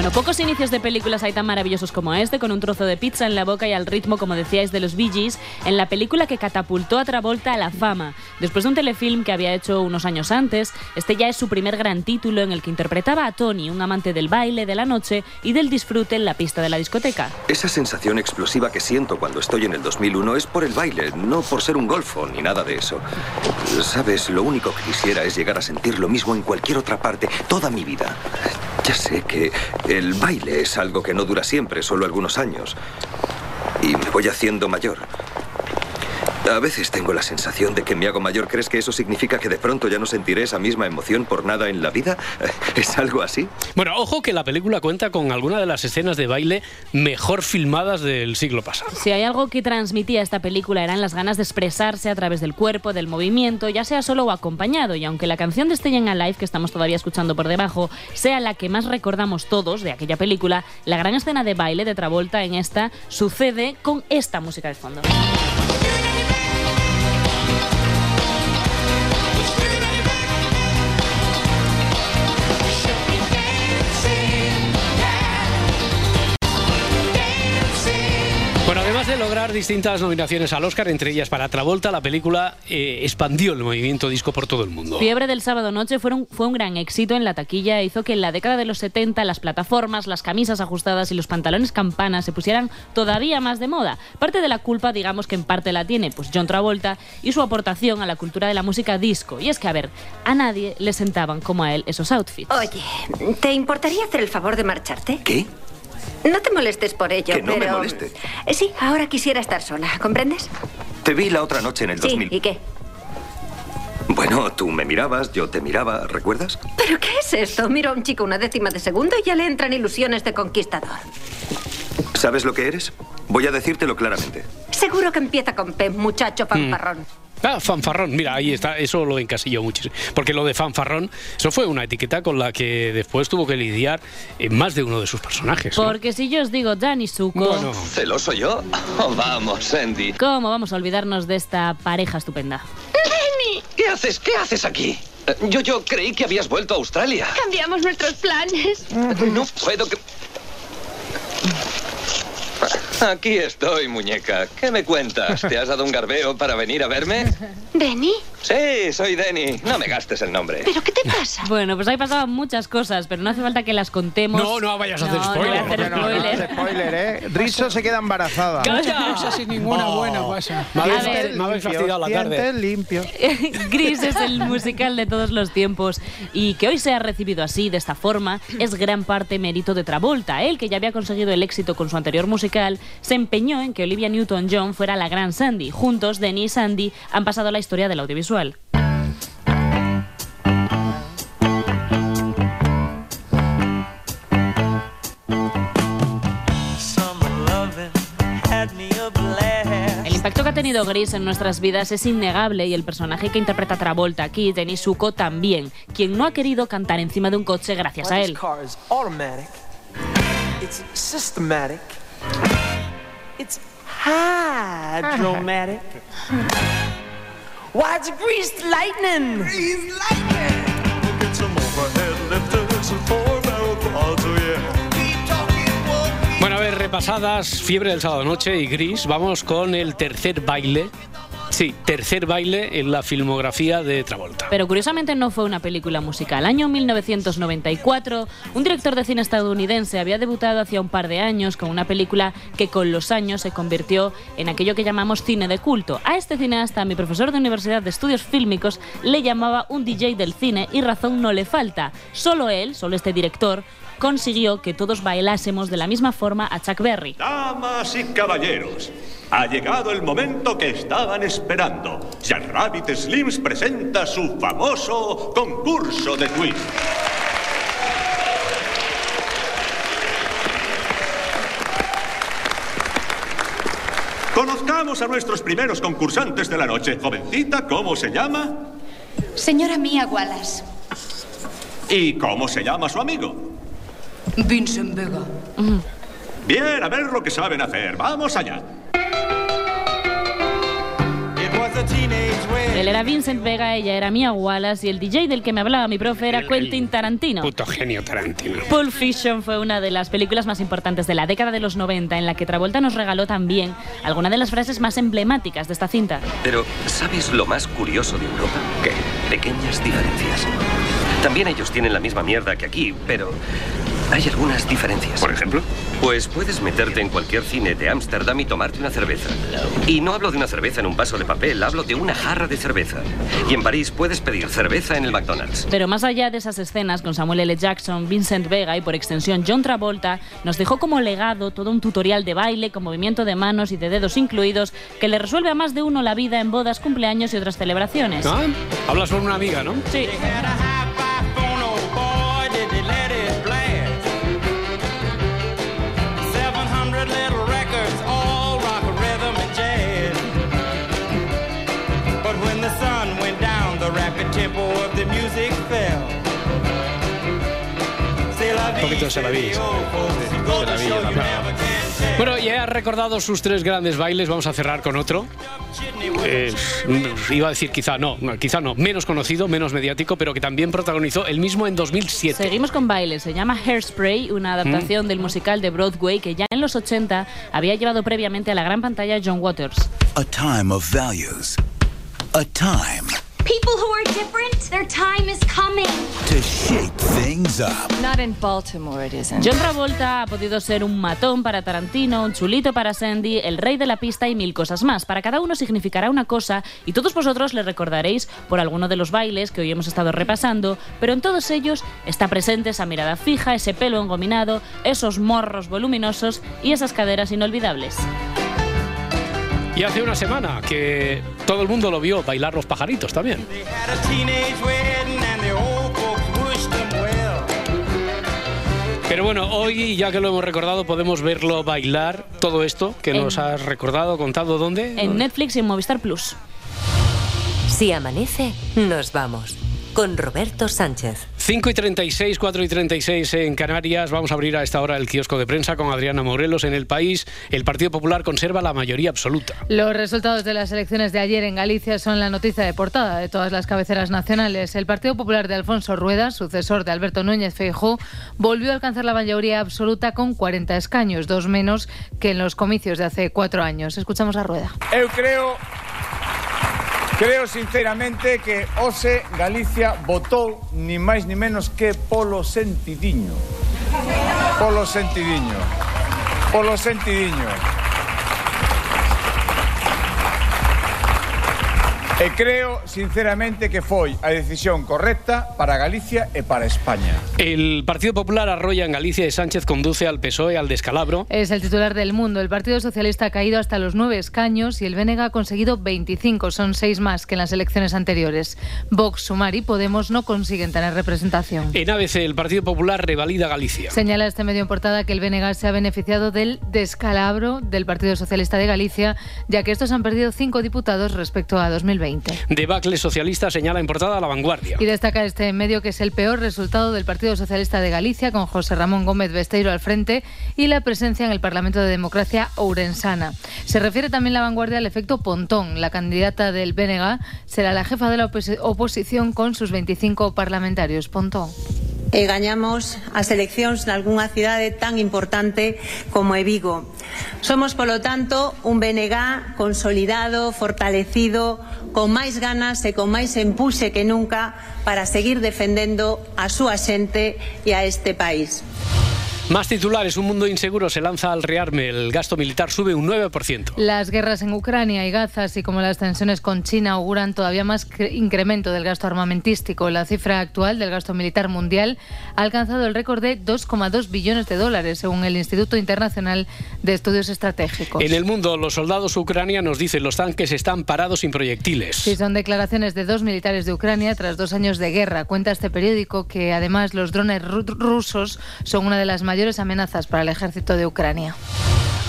Bueno, pocos inicios de películas hay tan maravillosos como este, con un trozo de pizza en la boca y al ritmo, como decíais, de los Bee Gees, en la película que catapultó a Travolta a la fama. Después de un telefilm que había hecho unos años antes, este ya es su primer gran título en el que interpretaba a Tony, un amante del baile, de la noche y del disfrute en la pista de la discoteca. Esa sensación explosiva que siento cuando estoy en el 2001 es por el baile, no por ser un golfo ni nada de eso. Sabes, lo único que quisiera es llegar a sentir lo mismo en cualquier otra parte toda mi vida. Ya sé que el baile es algo que no dura siempre, solo algunos años. Y me voy haciendo mayor. A veces tengo la sensación de que me hago mayor. ¿Crees que eso significa que de pronto ya no sentiré esa misma emoción por nada en la vida? *laughs* ¿Es algo así? Bueno, ojo que la película cuenta con alguna de las escenas de baile mejor filmadas del siglo pasado. Si hay algo que transmitía esta película eran las ganas de expresarse a través del cuerpo, del movimiento, ya sea solo o acompañado. Y aunque la canción de Staying Alive, que estamos todavía escuchando por debajo, sea la que más recordamos todos de aquella película, la gran escena de baile de Travolta en esta sucede con esta música de fondo. Lograr distintas nominaciones al Oscar, entre ellas para Travolta, la película eh, expandió el movimiento disco por todo el mundo. Fiebre del sábado noche fue un, fue un gran éxito en la taquilla e hizo que en la década de los 70 las plataformas, las camisas ajustadas y los pantalones campanas se pusieran todavía más de moda. Parte de la culpa, digamos que en parte la tiene pues John Travolta y su aportación a la cultura de la música disco. Y es que, a ver, a nadie le sentaban como a él esos outfits. Oye, ¿te importaría hacer el favor de marcharte? ¿Qué? No te molestes por ello, Que no me pero... moleste. Eh, Sí, ahora quisiera estar sola, ¿comprendes? Te vi la otra noche en el Sí, 2000. ¿y qué? Bueno, tú me mirabas, yo te miraba, ¿recuerdas? ¿Pero qué es esto? Miro a un chico una décima de segundo y ya le entran ilusiones de conquistador. ¿Sabes lo que eres? Voy a decírtelo claramente. Seguro que empieza con P, muchacho fanfarrón. Ah, fanfarrón, mira, ahí está, eso lo encasilló muchísimo. Porque lo de fanfarrón, eso fue una etiqueta con la que después tuvo que lidiar en más de uno de sus personajes. ¿no? Porque si yo os digo Danny Zuko, ¿Celoso yo? Oh, *laughs* vamos, Andy. ¿cómo vamos a olvidarnos de esta pareja estupenda? ¡Lenny! ¿Qué haces? ¿Qué haces aquí? Eh, Yo, yo creí que habías vuelto a Australia. Cambiamos nuestros planes. No puedo que... Aquí estoy, muñeca. ¿Qué me cuentas? ¿Te has dado un garbeo para venir a verme? ¿Denny? Sí, soy Denny. No me gastes el nombre. ¿Pero qué te pasa? *laughs* Bueno, pues ahí pasaban muchas cosas, pero no hace falta que las contemos. No, no vayas a hacer No, no spoiler. voy a hacer No, no, no, spoiler. spoiler, ¿eh? *laughs* Rizzo se queda embarazada. No sé si ninguna buena pasa. Me habéis, fastidiado la tarde. Limpios. *laughs* Gris es el musical de todos los tiempos y que hoy sea recibido así, de esta forma, es gran parte mérito de Travolta. Él, que ya había conseguido el éxito con su anterior musical, se empeñó en que Olivia Newton-John fuera la gran Sandy. Juntos, Denny y Sandy han pasado la historia del audiovisual. El impacto que ha tenido Gris en nuestras vidas es innegable y el personaje que interpreta Travolta aquí, Denny Zuko, también, quien no ha querido cantar encima de un coche gracias a él. It's. *laughs* Why, it's greased lightning. Greased lightning. Get some overhead lifters and four barrel quads, oh yeah. Bueno, a ver, repasadas Fiebre del sábado noche y Gris, vamos con el tercer baile. Sí, tercer baile en la filmografía de Travolta. Pero curiosamente no fue una película musical. Año 1994, un director de cine estadounidense había debutado hacía un par de años con una película que con los años se convirtió en aquello que llamamos cine de culto. A este cineasta, mi profesor de Universidad de Estudios Fílmicos le llamaba un DJ del cine y razón no le falta. Solo él, solo este director, consiguió que todos bailásemos de la misma forma a Chuck Berry. Damas y caballeros, Ha llegado el momento que estaban esperando. Jack Rabbit Slims presenta su famoso concurso de quiz. Conozcamos a nuestros primeros concursantes de la noche. Jovencita, ¿cómo se llama? Señora Mía Wallace. ¿Y cómo se llama su amigo? Vincent Vega. Bien, a ver lo que saben hacer. Vamos allá. Él era Vincent Vega, ella era Mia Wallace y el DJ del que me hablaba mi profe era Quentin Tarantino. Puto genio Tarantino. Pulp Fiction fue una de las películas más importantes de la década de los 90 en la que Travolta nos regaló también algunas de las frases más emblemáticas de esta cinta. Pero, ¿sabes lo más curioso de Europa? ¿Qué? Pequeñas diferencias. También ellos tienen la misma mierda que aquí, pero hay algunas diferencias. ¿Por ejemplo? Pues puedes meterte en cualquier cine de Ámsterdam y tomarte una cerveza. Y no hablo de una cerveza en un vaso de papel, hablo de una jarra de cerveza. Y en París puedes pedir cerveza en el McDonald's. Pero más allá de esas escenas con Samuel L. Jackson, Vincent Vega y por extensión John Travolta, nos dejó como legado todo un tutorial de baile con movimiento de manos y de dedos incluidos que le resuelve a más de uno la vida en bodas, cumpleaños y otras celebraciones. ¿Ah? Hablas con una amiga, ¿no? Sí. Un poquito se la vi. Bueno, ya has recordado sus tres grandes bailes, vamos a cerrar con otro. Eh, iba a decir quizá no, no, quizá no, menos conocido, menos mediático, pero que también protagonizó el mismo en 2007. Seguimos con bailes, se llama Hairspray, una adaptación del musical de Broadway que ya en los 80 había llevado previamente a la gran pantalla John Waters. A time of values. A time People who are different, their time is coming. to shake things up. Not in Baltimore it isn't. John Travolta ha podido ser un matón para Tarantino, un chulito para Sandy, el rey de la pista y mil cosas más. Para cada uno significará una cosa y todos vosotros le recordaréis por alguno de los bailes que hoy hemos estado repasando, pero en todos ellos está presente esa mirada fija, ese pelo engominado, esos morros voluminosos y esas caderas inolvidables. Y hace una semana que todo el mundo lo vio bailar los pajaritos también. Pero bueno, hoy, ya que lo hemos recordado, podemos verlo bailar todo esto que nos has recordado, contado dónde. En Netflix y en Movistar Plus. Si amanece, nos vamos. Con Roberto Sánchez. 5 y 36, 4 y 36 en Canarias. Vamos a abrir a esta hora el kiosco de prensa con Adriana Morelos. En el país, el Partido Popular conserva la mayoría absoluta. Los resultados de las elecciones de ayer en Galicia son la noticia de portada de todas las cabeceras nacionales. El Partido Popular de Alfonso Rueda, sucesor de Alberto Núñez Feijóo, volvió a alcanzar la mayoría absoluta con 40 escaños, dos menos que en los comicios de hace cuatro años. Escuchamos a Rueda. Eu creo Creo sinceramente que Ose Galicia votou ni máis ni menos que polo sentidiño. Polo sentidiño. Polo sentidiño. E creo sinceramente que foi a decisión correcta para Galicia e para España. El Partido Popular arrolla en Galicia y Sánchez conduce al PSOE al descalabro. Es el titular del mundo. El Partido Socialista ha caído hasta los nueve escaños y el BNG ha conseguido 25, son seis más que en las elecciones anteriores. Vox, Sumar y Podemos no consiguen tener representación. En ABC, el Partido Popular revalida Galicia. Señala este medio en portada que el BNG se ha beneficiado del descalabro del Partido Socialista de Galicia, ya que estos han perdido cinco diputados respecto a 2020. Debacle socialista señala en portada la vanguardia. Y destaca este medio que es el peor resultado del Partido Socialista de Galicia, con José Ramón Gómez Besteiro al frente y la presencia en el Parlamento de Democracia Ourensana. Se refiere también la vanguardia al efecto Pontón. La candidata del BNG será la jefa de la opos- oposición con sus 25 parlamentarios. Pontón. e gañamos as eleccións nalgunha cidade tan importante como é Vigo. Somos, polo tanto, un BNG consolidado, fortalecido, con máis ganas e con máis empuxe que nunca para seguir defendendo a súa xente e a este país. Más titulares, un mundo inseguro se lanza al rearme, el gasto militar sube un 9%. Las guerras en Ucrania y Gaza, así como las tensiones con China, auguran todavía más incremento del gasto armamentístico. La cifra actual del gasto militar mundial ha alcanzado el récord de 2,2 billones de dólares, según el Instituto Internacional de Estudios Estratégicos. En el mundo, los soldados ucranianos dicen los tanques están parados sin proyectiles. Sí, son declaraciones de dos militares de Ucrania tras dos años de guerra. Cuenta este periódico que además los drones rusos son una de las mayores amenazas para el ejército de Ucrania.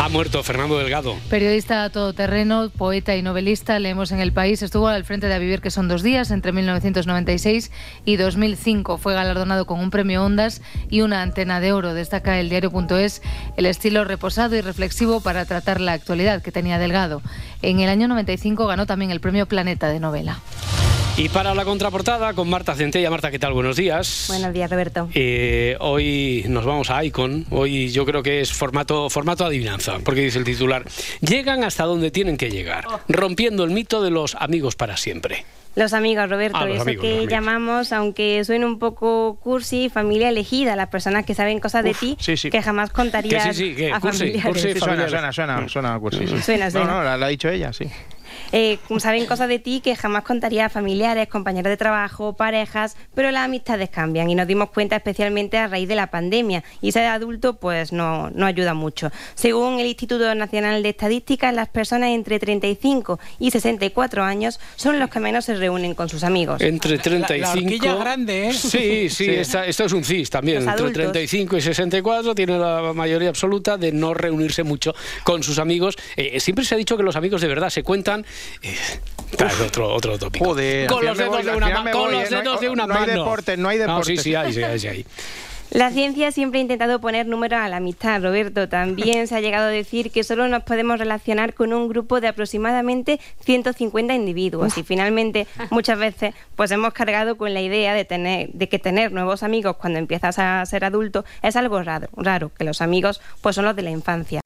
Ha muerto Fernando Delgado. Periodista todoterreno, poeta y novelista, leemos en El País, estuvo al frente de A Vivir, que son dos días, entre 1996 y 2005. Fue galardonado con un premio Ondas y una antena de oro. Destaca el diario.es el estilo reposado y reflexivo para tratar la actualidad que tenía Delgado. En el año 95 ganó también el premio Planeta de novela. Y para la contraportada con Marta Centella. Marta, ¿qué tal? Buenos días. Buenos días, Roberto. Eh, hoy nos vamos a Icon. Hoy yo creo que es formato, formato adivinanza, porque dice el titular, llegan hasta donde tienen que llegar, oh. rompiendo el mito de los amigos para siempre. Los amigos, Roberto, Ah, los eso amigos, que llamamos, aunque suene un poco cursi, familia elegida, las personas que saben cosas de ti sí, sí. que jamás contarías Que sí, sí, que a cursi, familiares. cursi, Sí, suena, suena, suena, suena, cursi, sí. Suena, No, no, la, la ha dicho ella, sí. Eh, saben cosas de ti que jamás contarías a familiares, compañeros de trabajo, parejas, pero las amistades cambian y nos dimos cuenta especialmente a raíz de la pandemia y ser adulto pues no, no ayuda mucho. Según el Instituto Nacional de Estadística, las personas entre 35 y 64 años son los que menos se reúnen con sus amigos. Entre 35... horquilla grande, ¿eh? Sí, sí, Sí. esta- esto es un CIS también. Los Entre adultos. 35 y 64 tiene la mayoría absoluta de no reunirse mucho con sus amigos. Eh, siempre se ha dicho que los amigos de verdad se cuentan... eh, claro, otro, otro tópico. Joder, con los me dedos de una, con los ¿eh? No hay- dedos de una no hay mano. no hay No, deportes. sí, sí, hay, sí, hay, sí hay. *laughs* La ciencia siempre ha intentado poner números a la amistad, Roberto. También se ha llegado a decir que solo nos podemos relacionar con un grupo de aproximadamente 150 individuos. Y finalmente, muchas veces, pues hemos cargado con la idea de tener, de que tener nuevos amigos cuando empiezas a ser adulto es algo raro, raro, que los amigos pues son los de la infancia.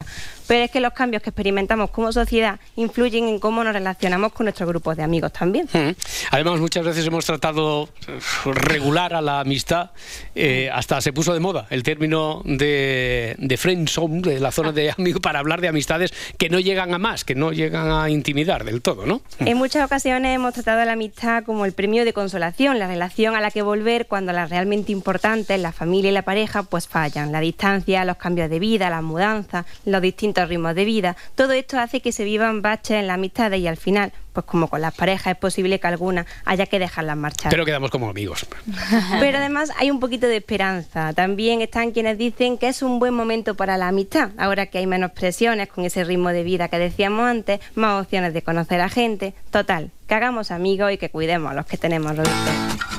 Pero es que los cambios que experimentamos como sociedad influyen en cómo nos relacionamos con nuestros grupos de amigos también. Mm. Además, muchas veces hemos tratado eh, regular a la amistad. eh, hasta se puso de moda el término de, de friend zone, de la zona de amigos, para hablar de amistades que no llegan a más, que no llegan a intimidar del todo, ¿no? En muchas ocasiones hemos tratado la amistad como el premio de consolación, la relación a la que volver cuando las realmente importantes, la familia y la pareja, pues fallan. La distancia, los cambios de vida, las mudanzas, los distintos ritmos de vida, todo esto hace que se vivan baches en las amistades y al final, pues como con las parejas, es posible que alguna haya que dejarlas marchar. Pero quedamos como amigos. *laughs* Pero además hay un poquito de esperanza. También están quienes dicen que es un buen momento para la amistad. Ahora que hay menos presiones con ese ritmo de vida que decíamos antes, más opciones de conocer a gente. Total, que hagamos amigos y que cuidemos a los que tenemos, Roberto.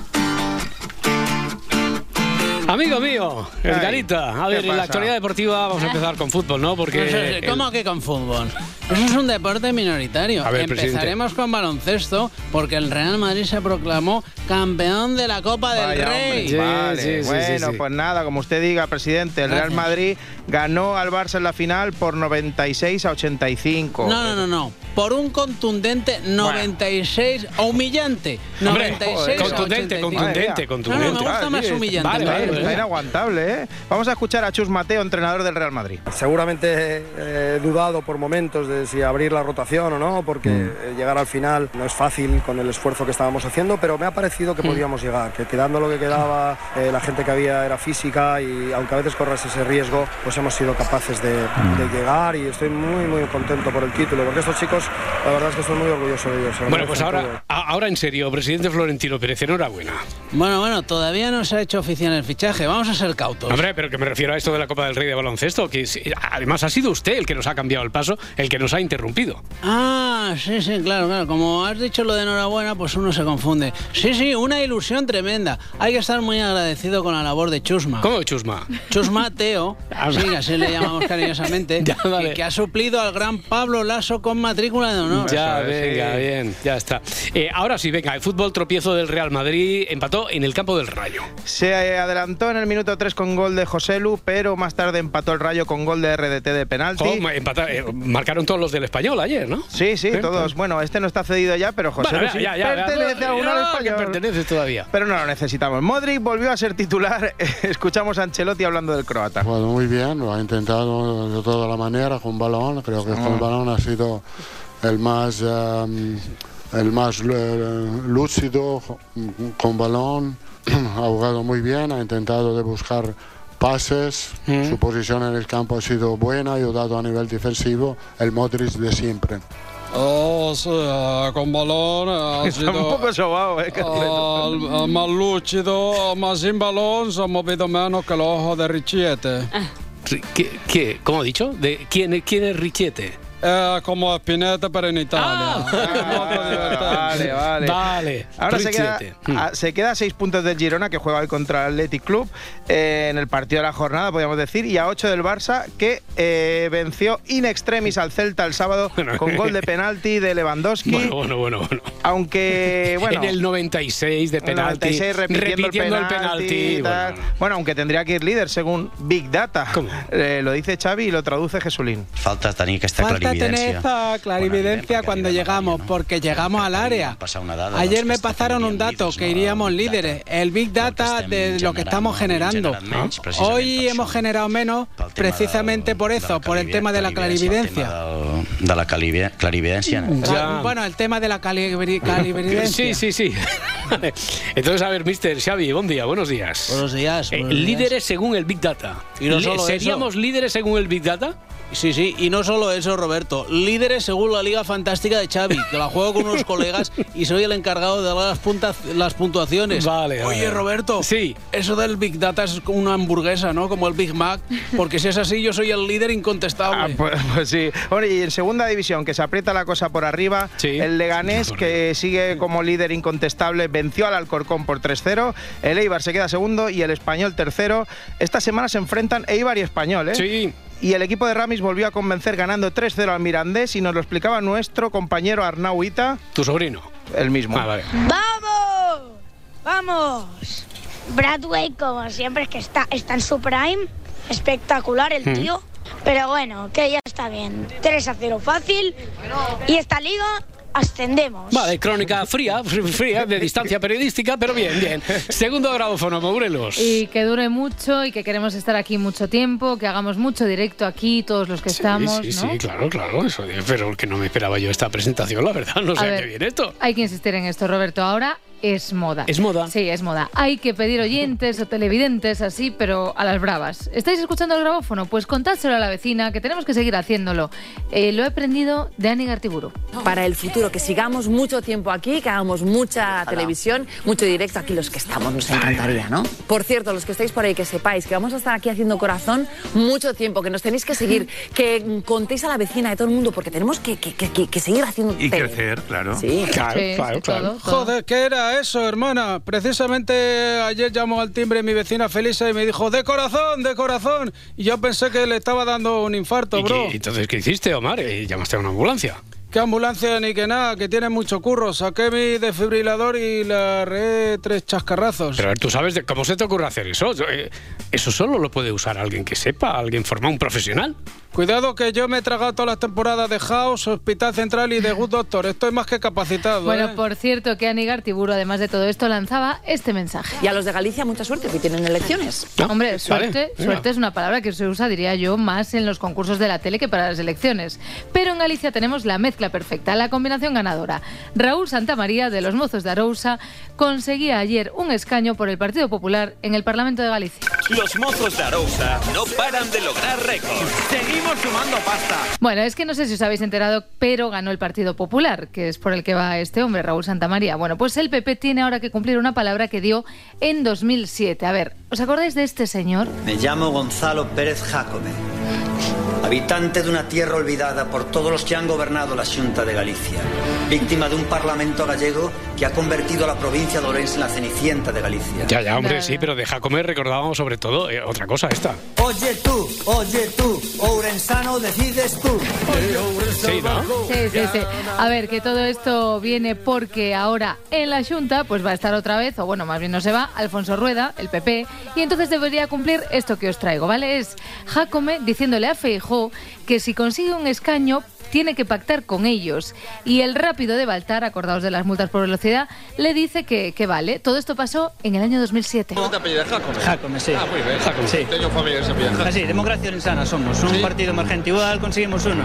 Amigo mío, Ay, Edgarita. A ¿qué ver, en la actualidad deportiva vamos a empezar con fútbol, ¿no? Porque. No sé, el- ¿Cómo que con fútbol? Eso es un deporte minoritario. A ver, presidente. Empezaremos con baloncesto porque el Real Madrid se proclamó campeón de la Copa del Vaya, Rey. vale. bueno, pues nada, como usted diga, presidente, el Real. Madrid ganó al Barça en la final por 96 a 85. No, no, no, no. Por un contundente 96 o humillante. Hombre, 96 contundente, a 85. contundente, contundente. No, no, me gusta más humillante. Vale, Vale, vale. Está inaguantable, ¿eh? Vamos a escuchar a Chus Mateo, entrenador del Real Madrid. Seguramente he dudado por momentos de si abrir la rotación o no, porque Mm. eh, llegar al final no es fácil con el esfuerzo que estábamos haciendo, pero me ha parecido Mm. que podíamos llegar, que quedando lo que quedaba, eh, la gente que había era física y aunque a veces corras ese riesgo, pues hemos sido capaces de, Mm. de llegar y estoy muy, muy contento por el título, porque estos chicos, la verdad es que estoy muy orgulloso de ellos. Bueno, pues ahora, a- ahora en serio, presidente Florentino Pérez, enhorabuena. Bueno, bueno, todavía no se ha hecho oficial el fichaje. Vamos a ser cautos. Hombre, pero que me refiero a esto de la Copa del Rey de baloncesto, que es- además ha sido usted el que nos ha cambiado el paso, el que nos ha interrumpido. Ah, sí, sí, claro, claro. Como has dicho lo de enhorabuena, pues uno se confunde. Sí, sí, una ilusión tremenda. Hay que estar muy agradecido con la labor de Chusma. ¿Cómo Chusma? Chusma Teo, *laughs* sí, así le llamamos cariñosamente, *laughs* Ya, vale. que, que ha suplido al gran Pablo Lasso con matrícula de honor. Ya, Eso venga, sí. bien, ya está. Eh, ahora sí, venga, el fútbol tropiezo del Real Madrid empató en el campo del Rayo. Se adelantó en el minuto 3 con gol de José Lu, pero más tarde empató el Rayo con gol de RDT de penalti. Jo, ma- empata- eh, marcaron todos los del español ayer, ¿no? Sí, sí, todos. Bueno, este no está cedido ya, pero José Bueno, Lu sí ya, ya, ya, pertenece ya, aún al ya, que español. perteneces todavía. Pero no lo necesitamos. Modric volvió a ser titular. *laughs* Escuchamos a Ancelotti hablando del croata. Jugado muy bien, lo ha intentado de toda la manera con balón. Creo que con el balón ha sido el más, eh, el más eh, lúcido con balón. *clears throat* ha jugado muy bien, ha intentado de buscar pases. Su posición en el campo ha sido buena, ha ayudado a nivel defensivo. El Modric de siempre. Oh, sí, eh, con balón eh, ha *laughs* sido un poco sobao, ¿eh? el más lúcido, más sin balón, se ha movido menos que los ojos de Richiete. Ri- ¿Qué, qué? ¿Cómo ha dicho? ¿De quién, es- ¿Quién es Richete? Eh, como Spinetta, pero en Italia. *laughs* Vale, vale. Vale. Ahora se queda, a, se queda a seis puntos del Girona, que juega hoy contra el Athletic Club, eh, en el partido de la jornada, podríamos decir, y a ocho del Barça, que eh, venció in extremis al Celta el sábado *laughs* con gol de penalti de Lewandowski. Bueno, bueno, bueno, bueno. Aunque, *laughs* bueno. en el 96 de en el penalti. 96 repitiendo, el penalti. Bueno, aunque tendría que ir líder según Big Data. Eh, lo dice Xavi y lo traduce Jesulín. Falta tenir aquesta Falta tener esa clarividencia cuando llegamos, porque llegamos al área. Ayer me pasaron un dato, que iríamos líderes, el Big Data de lo que estamos generando. Hoy hemos generado menos precisamente por eso, por el tema de la clarividencia. De la clarivi- clarividència. Ah, Bueno, el tema de la *laughs* clarividencia. Sí, sí, sí. *laughs* Entonces, a ver, Mr. Xavi, buen día, buenos días. Buenos días. Eh, buenos días. líderes según el Big Data. Y no eso. ¿Seríamos líderes según el Big Data? Sí, sí, y no solo eso, Roberto. Líderes según la Liga Fantástica de Xavi, que la juego con unos *laughs* colegas y soy el encargado de las, puntas, las puntuaciones. Vale, Oye, vale. Roberto. Sí. Eso del Big Data es como una hamburguesa, ¿no? Como el Big Mac. Porque si es así, yo soy el líder incontestable. Pues, pues sí. Bueno, y en segunda división, que se aprieta la cosa por arriba, el Leganés, que sigue como líder incontestable, venció al Alcorcón por 3-0. El Eibar se queda segundo y el Español tercero. Esta semana se enfrentan Eibar y Español, ¿eh? Sí. Y el equipo de Ramis volvió a convencer ganando 3-0 al Mirandés y nos lo explicaba nuestro compañero Arnau Ita. Tu sobrino. El mismo. Ah, vale. ¡Vamos! ¡Vamos! Bradway, como siempre, es que está, está en su prime. Espectacular el Mm. tío. Pero bueno, que ya está bien. 3 a 0 fácil. Y esta liga ascendemos. Vale, crónica fría, fr- *laughs* fría, de distancia periodística, pero bien, bien. Segundo grabófono, Morelos. Y que dure mucho y que queremos estar aquí mucho tiempo, que hagamos mucho directo aquí, todos los que estamos, sí, ¿no? sí, claro, claro. Eso, pero que no me esperaba yo esta presentación, la verdad. No A sé a ver. qué viene esto. Hay que insistir en esto, Roberto. Ahora es moda. ¿Es moda? Sí, es moda. Hay que pedir oyentes o televidentes así, pero a las bravas. ¿Estáis escuchando el grabófono? Pues contádselo a la vecina, que tenemos que seguir haciéndolo. Eh, lo he aprendido de Ani Gartiburu. Para el futuro, que sigamos mucho tiempo aquí, que hagamos mucha televisión, mucho directo aquí los que estamos, nos encantaría, ¿no? Por cierto, los que estáis por ahí, que sepáis que vamos a estar aquí haciendo corazón mucho tiempo, que nos tenéis que seguir, que contéis a la vecina de todo el mundo, porque tenemos que, que- que- que- que seguir haciendo tele. claro. Sí, Claro, claro, claro. Joder, ¿qué era eso, hermana? Precisamente ayer llamó al timbre mi vecina Felisa y me dijo, de corazón, de corazón. Y yo pensé que le estaba dando un infarto, ¿Y bro. qué- entonces, ¿qué hiciste, Omar? Eh, ¿Llamaste a una ambulancia? ¿Qué ambulancia ni que nada? Que tiene mucho curro. Saqué mi desfibrilador y le arreé tres chascarrazos. Pero a ver, tú sabes de cómo se te ocurre hacer eso. Eh, Eso solo lo puede usar alguien que sepa, alguien formado, un profesional. Cuidado que yo me he tragado todas las temporadas de House, Hospital Central y de Good Doctor. Estoy más que capacitado. Bueno, ¿eh? por cierto, que Ani Gartiburu, además de todo esto, lanzaba este mensaje. Y a los de Galicia, mucha suerte, que tienen elecciones. Hombre, suerte, suerte es una palabra que se usa, diría yo, más en los concursos de la tele que para las elecciones. Pero en Galicia tenemos la mezcla perfecta, la combinación ganadora. Raúl Santamaría, de los Mozos de Arousa, conseguía ayer un escaño por el Partido Popular en el Parlamento de Galicia. Los mozos de Arousa no paran de lograr récords. Seguimos sumando pasta. Bueno, es que no sé si os habéis enterado, pero ganó el Partido Popular, que es por el que va este hombre, Raúl Santamaría. Bueno, pues el PP tiene ahora que cumplir una palabra que dio en 2007. A ver, ¿os acordáis de este señor? Me llamo Gonzalo Pérez Jácome, habitante de una tierra olvidada por todos los que han gobernado la Xunta de Galicia, víctima de un parlamento gallego que ha convertido a la provincia de Ourense en la cenicienta de Galicia. Ya, ya, hombre, sí, pero deja comer, recordábamos sobre todo eh, otra cosa esta. Oye tú, oye tú, Ourensano decides tú. Sí, ¿no? Sí, sí, sí. A ver, que todo esto viene porque ahora en la Junta pues va a estar otra vez, o bueno, más bien no se va, Alfonso Rueda, el PP, y entonces debería cumplir esto que os traigo, ¿vale? Es Jacome diciéndole a Feijó que si consigue un escaño tiene que pactar con ellos. Y el rápido de Baltar, acordados de las multas por velocidad, le dice que, que vale. Todo esto pasó en el año 2007. ¿Cómo te apellidas? Jacome. Jacome, sí. Ah, muy bien. Jacome. Sí. Tengo familia que se apellida. Así, democracia insana somos. Un partido emergente igual, conseguimos uno.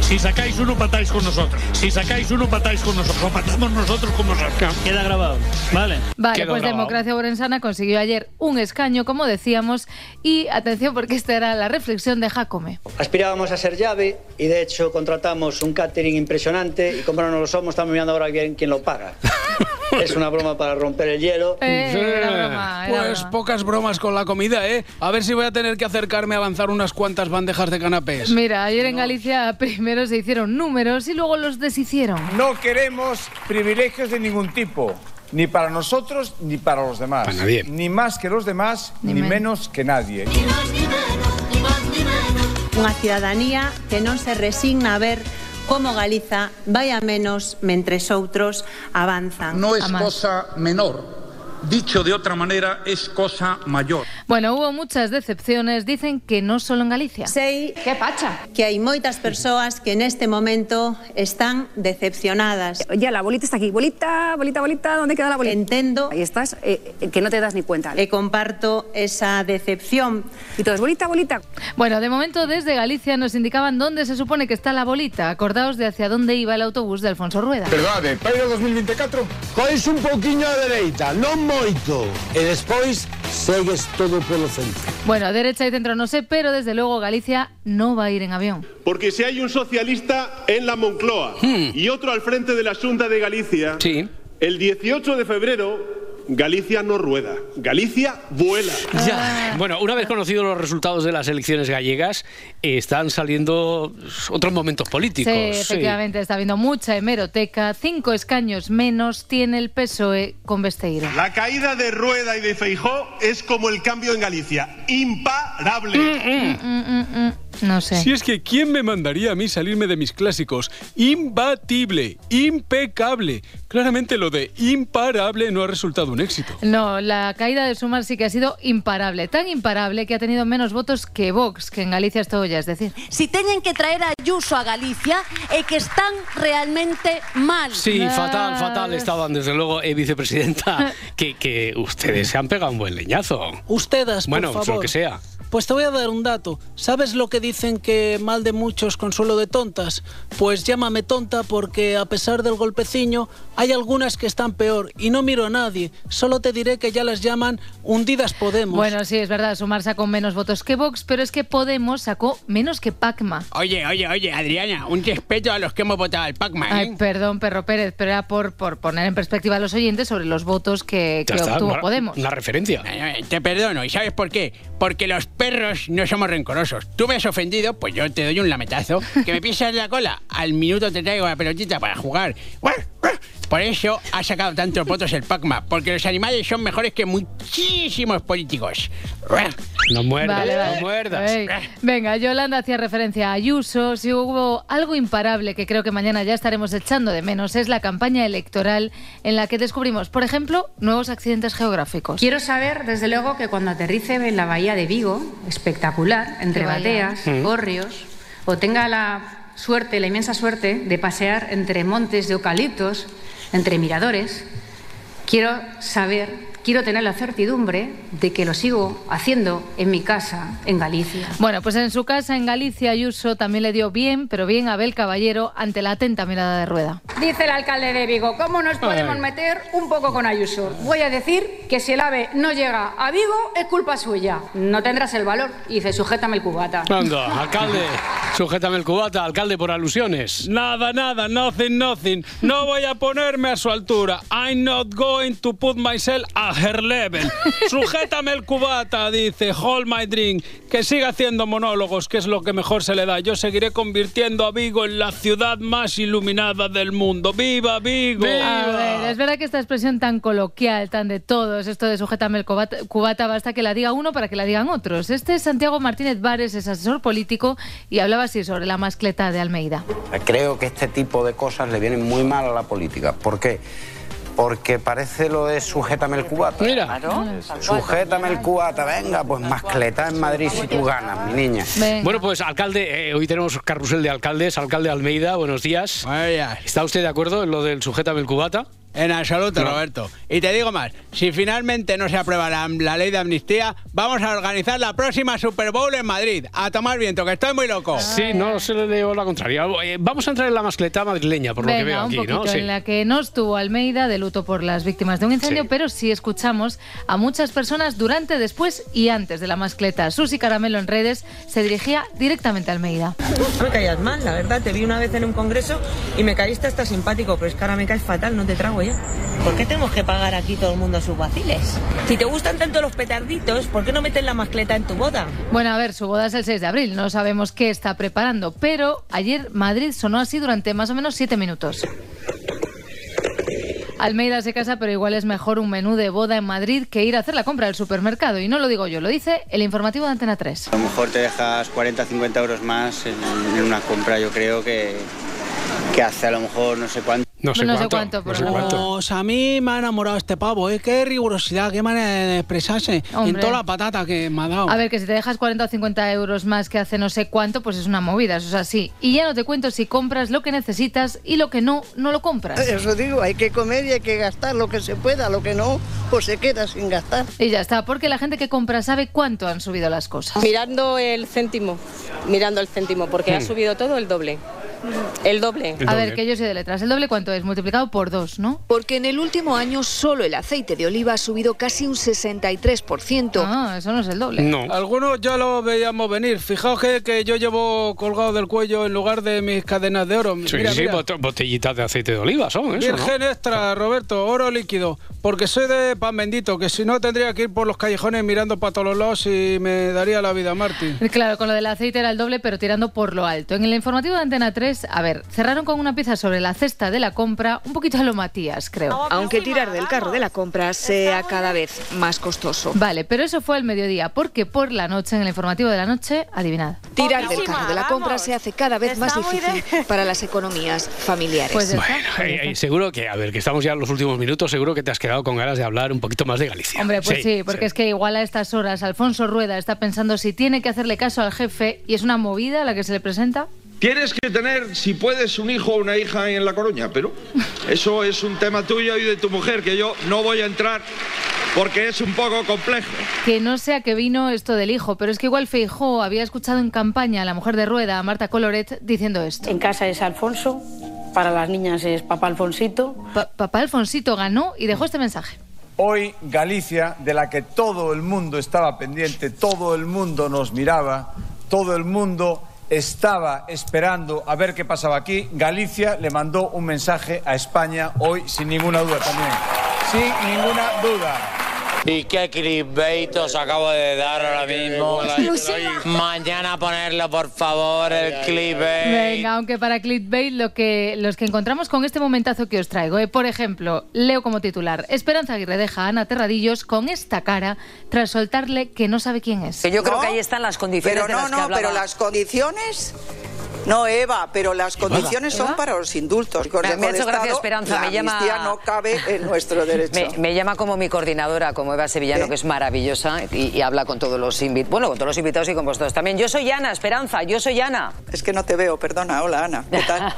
Si sacáis uno, patáis con nosotros. Si sacáis uno, patáis con nosotros. O patamos nosotros con vosotros. Queda grabado. Vale. Vale, Quedó pues grabado. Democracia Orensana consiguió ayer un escaño, como decíamos, y atención porque esta era la reflexión de Jacome. Aspirábamos a ser llave y de hecho contratamos un catering impresionante y como no lo somos estamos mirando ahora bien quién lo paga. *laughs* es una broma para romper el hielo. Eh, era broma, era Pues broma. pocas bromas con la comida, ¿eh? A ver si voy a tener que acercarme a avanzar unas cuantas bandejas de canapés. Mira, ayer en Galicia primero se hicieron números y luego los deshicieron. No queremos privilegios de ningún tipo, ni para nosotros ni para los demás. Para nadie. Ni más que los demás, Ni ni, men- menos que nadie. Unha cidadanía que non se resigna a ver como Galiza vai a menos mentres outros avanzan. Non é cosa menor Dicho de otra manera, es cosa mayor. Bueno, hubo muchas decepciones, dicen que no solo en Galicia. Sei que pacha que hai moitas persoas que neste momento están decepcionadas. Ya, la bolita está aquí. Bolita, bolita, bolita, ¿dónde queda la bolita? Entendo Ahí estás, eh, eh, que no te das ni cuenta. e comparto esa decepción. Y todos, bolita, bolita. Bueno, de momento desde Galicia nos indicaban dónde se supone que está la bolita. Acordaos de hacia dónde iba el autobús de Alfonso Rueda. Perdade, para ir ao 2024? Cois un pouquiño a dereita, non moito. E despois segues todo polo centro. Bueno, derecha y centro no sé, pero desde luego Galicia no va a ir en avión. Porque si hay un socialista en la Moncloa y otro al frente de la Junta de Galicia, el 18 de febrero Galicia no rueda, Galicia vuela. Ya. Bueno, una vez conocidos los resultados de las elecciones gallegas, eh, están saliendo otros momentos políticos. Sí, efectivamente, está habiendo mucha hemeroteca. Cinco escaños menos tiene el PSOE con Besteiro. La caída de Rueda y de Feijó es como el cambio en Galicia, imparable. Mm, mm, mm. No sé. Si es que, ¿quién me mandaría a mí salirme de mis clásicos? Imbatible, impecable. Claramente lo de imparable no ha resultado un éxito. No, la caída de Sumar sí que ha sido imparable. Tan imparable que ha tenido menos votos que Vox, que en Galicia esto ya es decir. Si teñen que traer a Ayuso a Galicia é que están realmente mal. Sí, fatal, fatal estaban, desde luego, eh, vicepresidenta, que, que ustedes se han pegado un buen leñazo. Ustedes, Bueno, por pues favor. lo que sea. Pues te voy a dar un dato. ¿Sabes lo que dicen que mal de muchos consuelo de tontas? Pues llámame tonta porque a pesar del golpeciño hay algunas que están peor y no miro a nadie. Solo te diré que ya las llaman hundidas Podemos. Bueno, sí, es verdad, Sumar sacó menos votos que Vox, pero es que Podemos sacó menos que Pacma. Oye, oye, oye, Adriana, un respeto a los que hemos votado al Pacma, ¿eh? Ay, perdón, Perro Pérez, pero era por, por poner en perspectiva a los oyentes sobre los votos que, que está, obtuvo una- Podemos. Una referencia. Eh, Te perdono, ¿y sabes por qué? Porque los perros no somos rencorosos. Tú me has ofendido, pues yo te doy un lametazo. Que me *laughs* pisas la cola, al minuto te traigo la pelotita para jugar. Por eso ha sacado tantos votos el Pacma, porque los animales son mejores que muchísimos políticos. No muerdas, Vale, vale. no muerdas. Ey. Venga, Yolanda hacía referencia a Ayuso. Si hubo algo imparable que creo que mañana ya estaremos echando de menos, es la campaña electoral en la que descubrimos, por ejemplo, nuevos accidentes geográficos. Quiero saber, desde luego, que cuando aterrice en la bahía de Vigo, espectacular, entre bateas, Mm. hórreos, o tenga la suerte, la inmensa suerte, de pasear entre montes de eucaliptos, entre miradores, quiero saber, quiero tener la certidumbre de que lo sigo haciendo en mi casa, en Galicia. Bueno, pues en su casa en Galicia, Ayuso también le dio bien, pero bien a Abel Caballero ante la atenta mirada de rueda. Dice el alcalde de Vigo, ¿cómo nos podemos meter un poco con Ayuso? Voy a decir que si el AVE no llega a Vigo es culpa suya. No tendrás el valor. Y dice, sujétame el cubata. Anda, alcalde, sujétame el cubata, alcalde por alusiones. Nada, nada, nothing, nothing. No voy a ponerme a su altura. I'm not going to put myself a her level. *laughs* Sujétame el cubata, dice, hold my drink. Que siga haciendo monólogos, que es lo que mejor se le da. Yo seguiré convirtiendo a Vigo en la ciudad más iluminada del mundo. ¡Viva Vigo! A ver, es verdad que esta expresión tan coloquial, tan de todos, esto de sujétame el cubata, cubata, basta que la diga uno para que la digan otros. Este es Santiago Martínez Vares, es asesor político y hablaba así sobre la mascleta de Almeida. Creo que este tipo de cosas le vienen muy mal a la política. ¿Por qué? Porque parece lo de sujétame el cubata. Mira. Sujétame el cubata, venga, pues mascleta en Madrid si tú ganas, mi niña. Bueno, pues alcalde, eh, hoy tenemos carrusel de alcaldes. Alcalde Almeida, buenos días. ¿Está usted de acuerdo en lo del sujétame el cubata? En absoluto, No. Roberto. Y te digo más, si finalmente no se aprueba la, la ley de amnistía, vamos a organizar la próxima Super Bowl en Madrid. A tomar viento, que estoy muy loco. Sí, no se le leo la contraria. Eh, Vamos a entrar en la mascleta madrileña, por lo que veo un aquí, poquito, ¿no? Sí. en la que no estuvo Almeida de luto por las víctimas de un incendio, Sí. pero sí escuchamos a muchas personas durante, después y antes de la mascleta. Susi Caramelo en redes se dirigía directamente a Almeida. No me caías mal, la verdad. Te vi una vez en un congreso y me caíste hasta simpático, pero es que ahora me caes fatal, no te trago ya. ¿Por qué tenemos que pagar aquí todo el mundo sus vaciles? Si te gustan tanto los petarditos, ¿por qué no metes la mascleta en tu boda? Bueno, a ver, su boda es el 6 de abril, no sabemos qué está preparando, pero ayer Madrid sonó así durante más o menos 7 minutos. Almeida se casa, pero igual es mejor un menú de boda en Madrid que ir a hacer la compra del supermercado. Y no lo digo yo, lo dice el informativo de Antena 3. A lo mejor te dejas 40, 50 euros más en, en una compra, yo creo que, que hace a lo mejor no sé cuánto. No sé No sé cuánto. cuánto, pero no. Pues a mí me ha enamorado este pavo, ¿eh? Qué rigurosidad, qué manera de expresarse. En toda la patata que me ha dado. A ver, que si te dejas 40 o 50 euros más que hace no sé cuánto, pues es una movida, eso es así. Y ya no te cuento si compras lo que necesitas y lo que no, no lo compras. *laughs* Eso digo, hay que comer y hay que gastar lo que se pueda, lo que no, pues se queda sin gastar. Y ya está, porque la gente que compra sabe cuánto han subido las cosas. Mirando el céntimo, mirando el céntimo, porque ha Hmm. subido todo el doble. El doble. A ver, que yo soy de letras. ¿El doble cuánto es? Multiplicado por dos, ¿no? Porque en el último año solo el aceite de oliva ha subido casi un 63%. Ah, eso no es el doble. Algunos ya lo veíamos venir. Fijaos que, que yo llevo colgado del cuello en lugar de mis cadenas de oro. Sí, Mira, sí, mira. botellitas de aceite de oliva son, eso, ¿no? Virgen extra, Roberto, oro líquido. Porque soy de pan bendito, que si no tendría que ir por los callejones mirando para todos los lados y me daría la vida, Martín. Claro, con lo del aceite era el doble, pero tirando por lo alto. En el informativo de Antena 3, a ver, cerraron con una pieza sobre la cesta de la compra, un poquito a lo Matías, creo. Aunque tirar del carro de la compra sea cada vez más costoso. Vale, pero eso fue al mediodía, porque por la noche, en el informativo de la noche, adivinad. Tirar del carro de la compra se hace cada vez más difícil *laughs* para las economías familiares. Pues Bueno, eh, eh, seguro que, a ver, que estamos ya en los últimos minutos, seguro que te has quedado con ganas de hablar un poquito más de Galicia. Hombre, pues sí, porque es que igual a estas horas Alfonso Rueda está pensando si tiene que hacerle caso al jefe y es una movida la que se le presenta. Tienes que tener, si puedes, un hijo o una hija en La Coruña, pero eso es un tema tuyo y de tu mujer que yo no voy a entrar porque es un poco complejo. Que no sé a qué vino esto del hijo, pero es que igual Feijó había escuchado en campaña a la mujer de Rueda, a Marta Coloret, diciendo esto. En casa es Alfonso, para las niñas es papá Alfonsito. papá Alfonsito ganó y dejó este mensaje. Hoy Galicia, de la que todo el mundo estaba pendiente, todo el mundo nos miraba, todo el mundo estaba esperando a ver qué pasaba aquí, Galicia le mandó un mensaje a España hoy sin ninguna duda también. Sin ninguna duda. ¿Y qué clickbait os acabo de dar ahora mismo? Mañana ponerlo, por favor, el clickbait. Venga, aunque para clickbait lo que, los que encontramos con este momentazo que os traigo, ¿eh? por ejemplo, leo como titular, Esperanza Aguirre deja a Ana Terradillos con esta cara tras soltarle que no sabe quién es. yo creo que ahí están las condiciones Pero de no, las que no, hablaba. pero las condiciones... No, Eva, pero las condiciones son para los indultos. Me, me ha hecho gracia Esperanza, la me llama... amnistía no cabe en nuestro *laughs* derecho. Me, me llama como mi coordinadora, como Eva Sevillano, que es maravillosa y, y habla con todos los invitados, bueno, con todos los invitados y con vosotros también. Yo soy Ana, Esperanza, yo soy Ana. Es que no te veo, perdona. Hola, Ana. ¿Qué tal?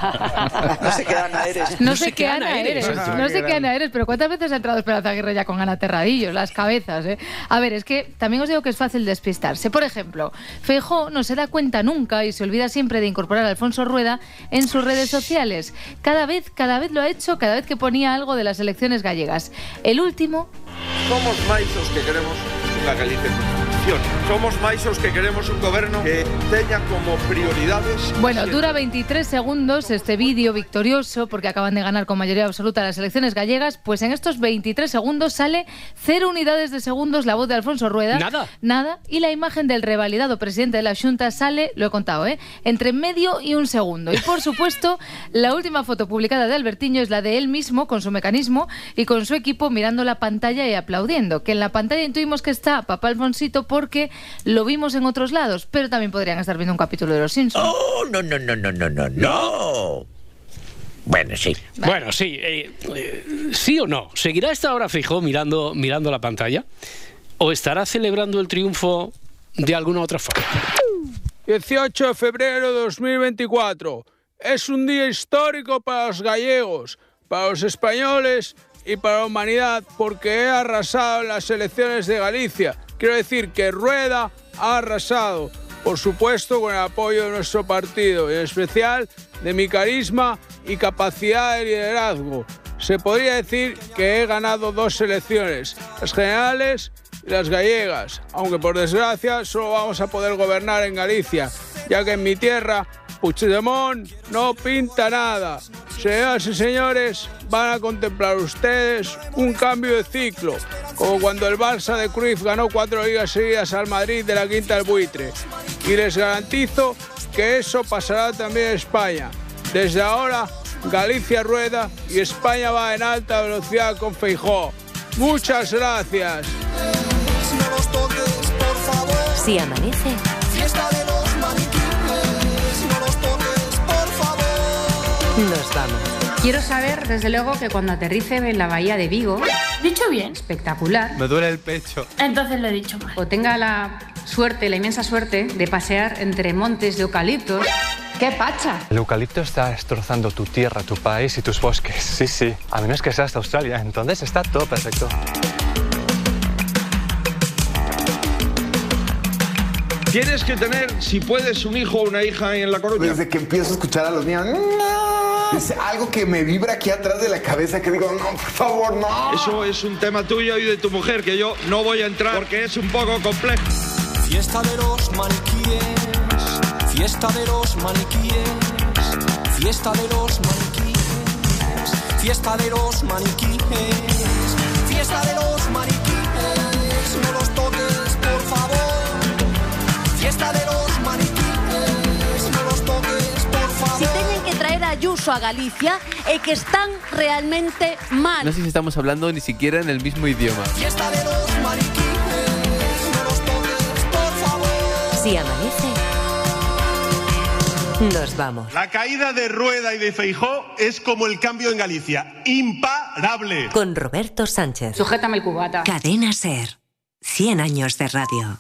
No sé qué Ana eres. No, sé qué Ana eres, no sé qué Ana eres, pero ¿cuántas veces ha entrado Esperanza Aguirre ya con Ana Terradillos? Las cabezas, ¿eh? A ver, es que también os digo que es fácil despistarse. Por ejemplo, Feijó no se da cuenta nunca y se olvida siempre de incorporar Alfonso Rueda en sus redes sociales. Cada vez, cada vez lo ha hecho, cada vez que ponía algo de las elecciones gallegas. El último Somos que queremos Galicia Somos máis os que queremos un goberno que teña como prioridades Bueno, dura 23 segundos este vídeo victorioso porque acaban de ganar con mayoría absoluta las elecciones gallegas. Pues en estos 23 segundos sale cero unidades de segundos la voz de Alfonso Rueda. Nada. Nada. Y la imagen del revalidado presidente de la Junta sale, lo he contado, ¿eh? entre medio y un segundo. Y por supuesto, la última foto publicada de Albertiño es la de él mismo con su mecanismo y con su equipo mirando la pantalla y aplaudiendo. Que en la pantalla intuimos que está papá Alfonsito porque lo vimos en otros lados, pero también podrían estar viendo un capítulo de Los Simpsons. Oh, no, no, no, no, no, no, no. Bueno, sí. Bueno, sí. eh, eh, ¿Sí o no? ¿Seguirá esta hora fijo mirando, mirando la pantalla? ¿O estará celebrando el triunfo de alguna otra forma? 18 de febrero de 2024. Es un día histórico para los gallegos, para los españoles y para la humanidad porque he arrasado en las elecciones de Galicia. Quiero decir que Rueda ha arrasado, por supuesto con el apoyo de nuestro partido en especial de mi carisma y capacidad de liderazgo. Se podría decir que he ganado dos elecciones, las generales y las gallegas, aunque por desgracia solo vamos a poder gobernar en Galicia, ya que en mi tierra Puigdemont no pinta nada. Señoras y señores, van a contemplar ustedes un cambio de ciclo, como cuando el Barça de Cruyff ganó cuatro ligas seguidas al Madrid de la Quinta del Buitre. Y les garantizo que eso pasará también en España. Desde ahora, Galicia rueda y España va en alta velocidad con Feijó. Muchas gracias. Si amanece, nos vamos. Quiero saber, desde luego, que cuando aterrice en la bahía de Vigo, ¿Dicho bien? espectacular, Me duele el pecho. Entonces lo he dicho mal. o tenga la suerte, la inmensa suerte, de pasear entre montes de eucaliptos. ¡Qué pacha! El eucalipto está destrozando tu tierra, tu país y tus bosques. Sí, sí. A menos que seas de Australia. Entonces está todo perfecto. Tienes que tener, si puedes, un hijo o una hija en La Coruña. Desde que empiezo a escuchar a los niños, "No", es algo que me vibra aquí atrás de la cabeza que digo, no, por favor, no. Eso es un tema tuyo y de tu mujer que yo no voy a entrar porque es un poco complejo. Fiesta de los maniquíes, fiesta de los maniquíes, fiesta de los maniquíes, fiesta de los maniquíes, fiesta de los a Galicia é que están realmente mal. No sé si estamos hablando ni siquiera en el mismo idioma. Si amanece, nos vamos. La caída de Rueda y de Feijó es como el cambio en Galicia, imparable. Con Roberto Sánchez. Sujétame el cubata. Cadena Ser. 100 años de radio.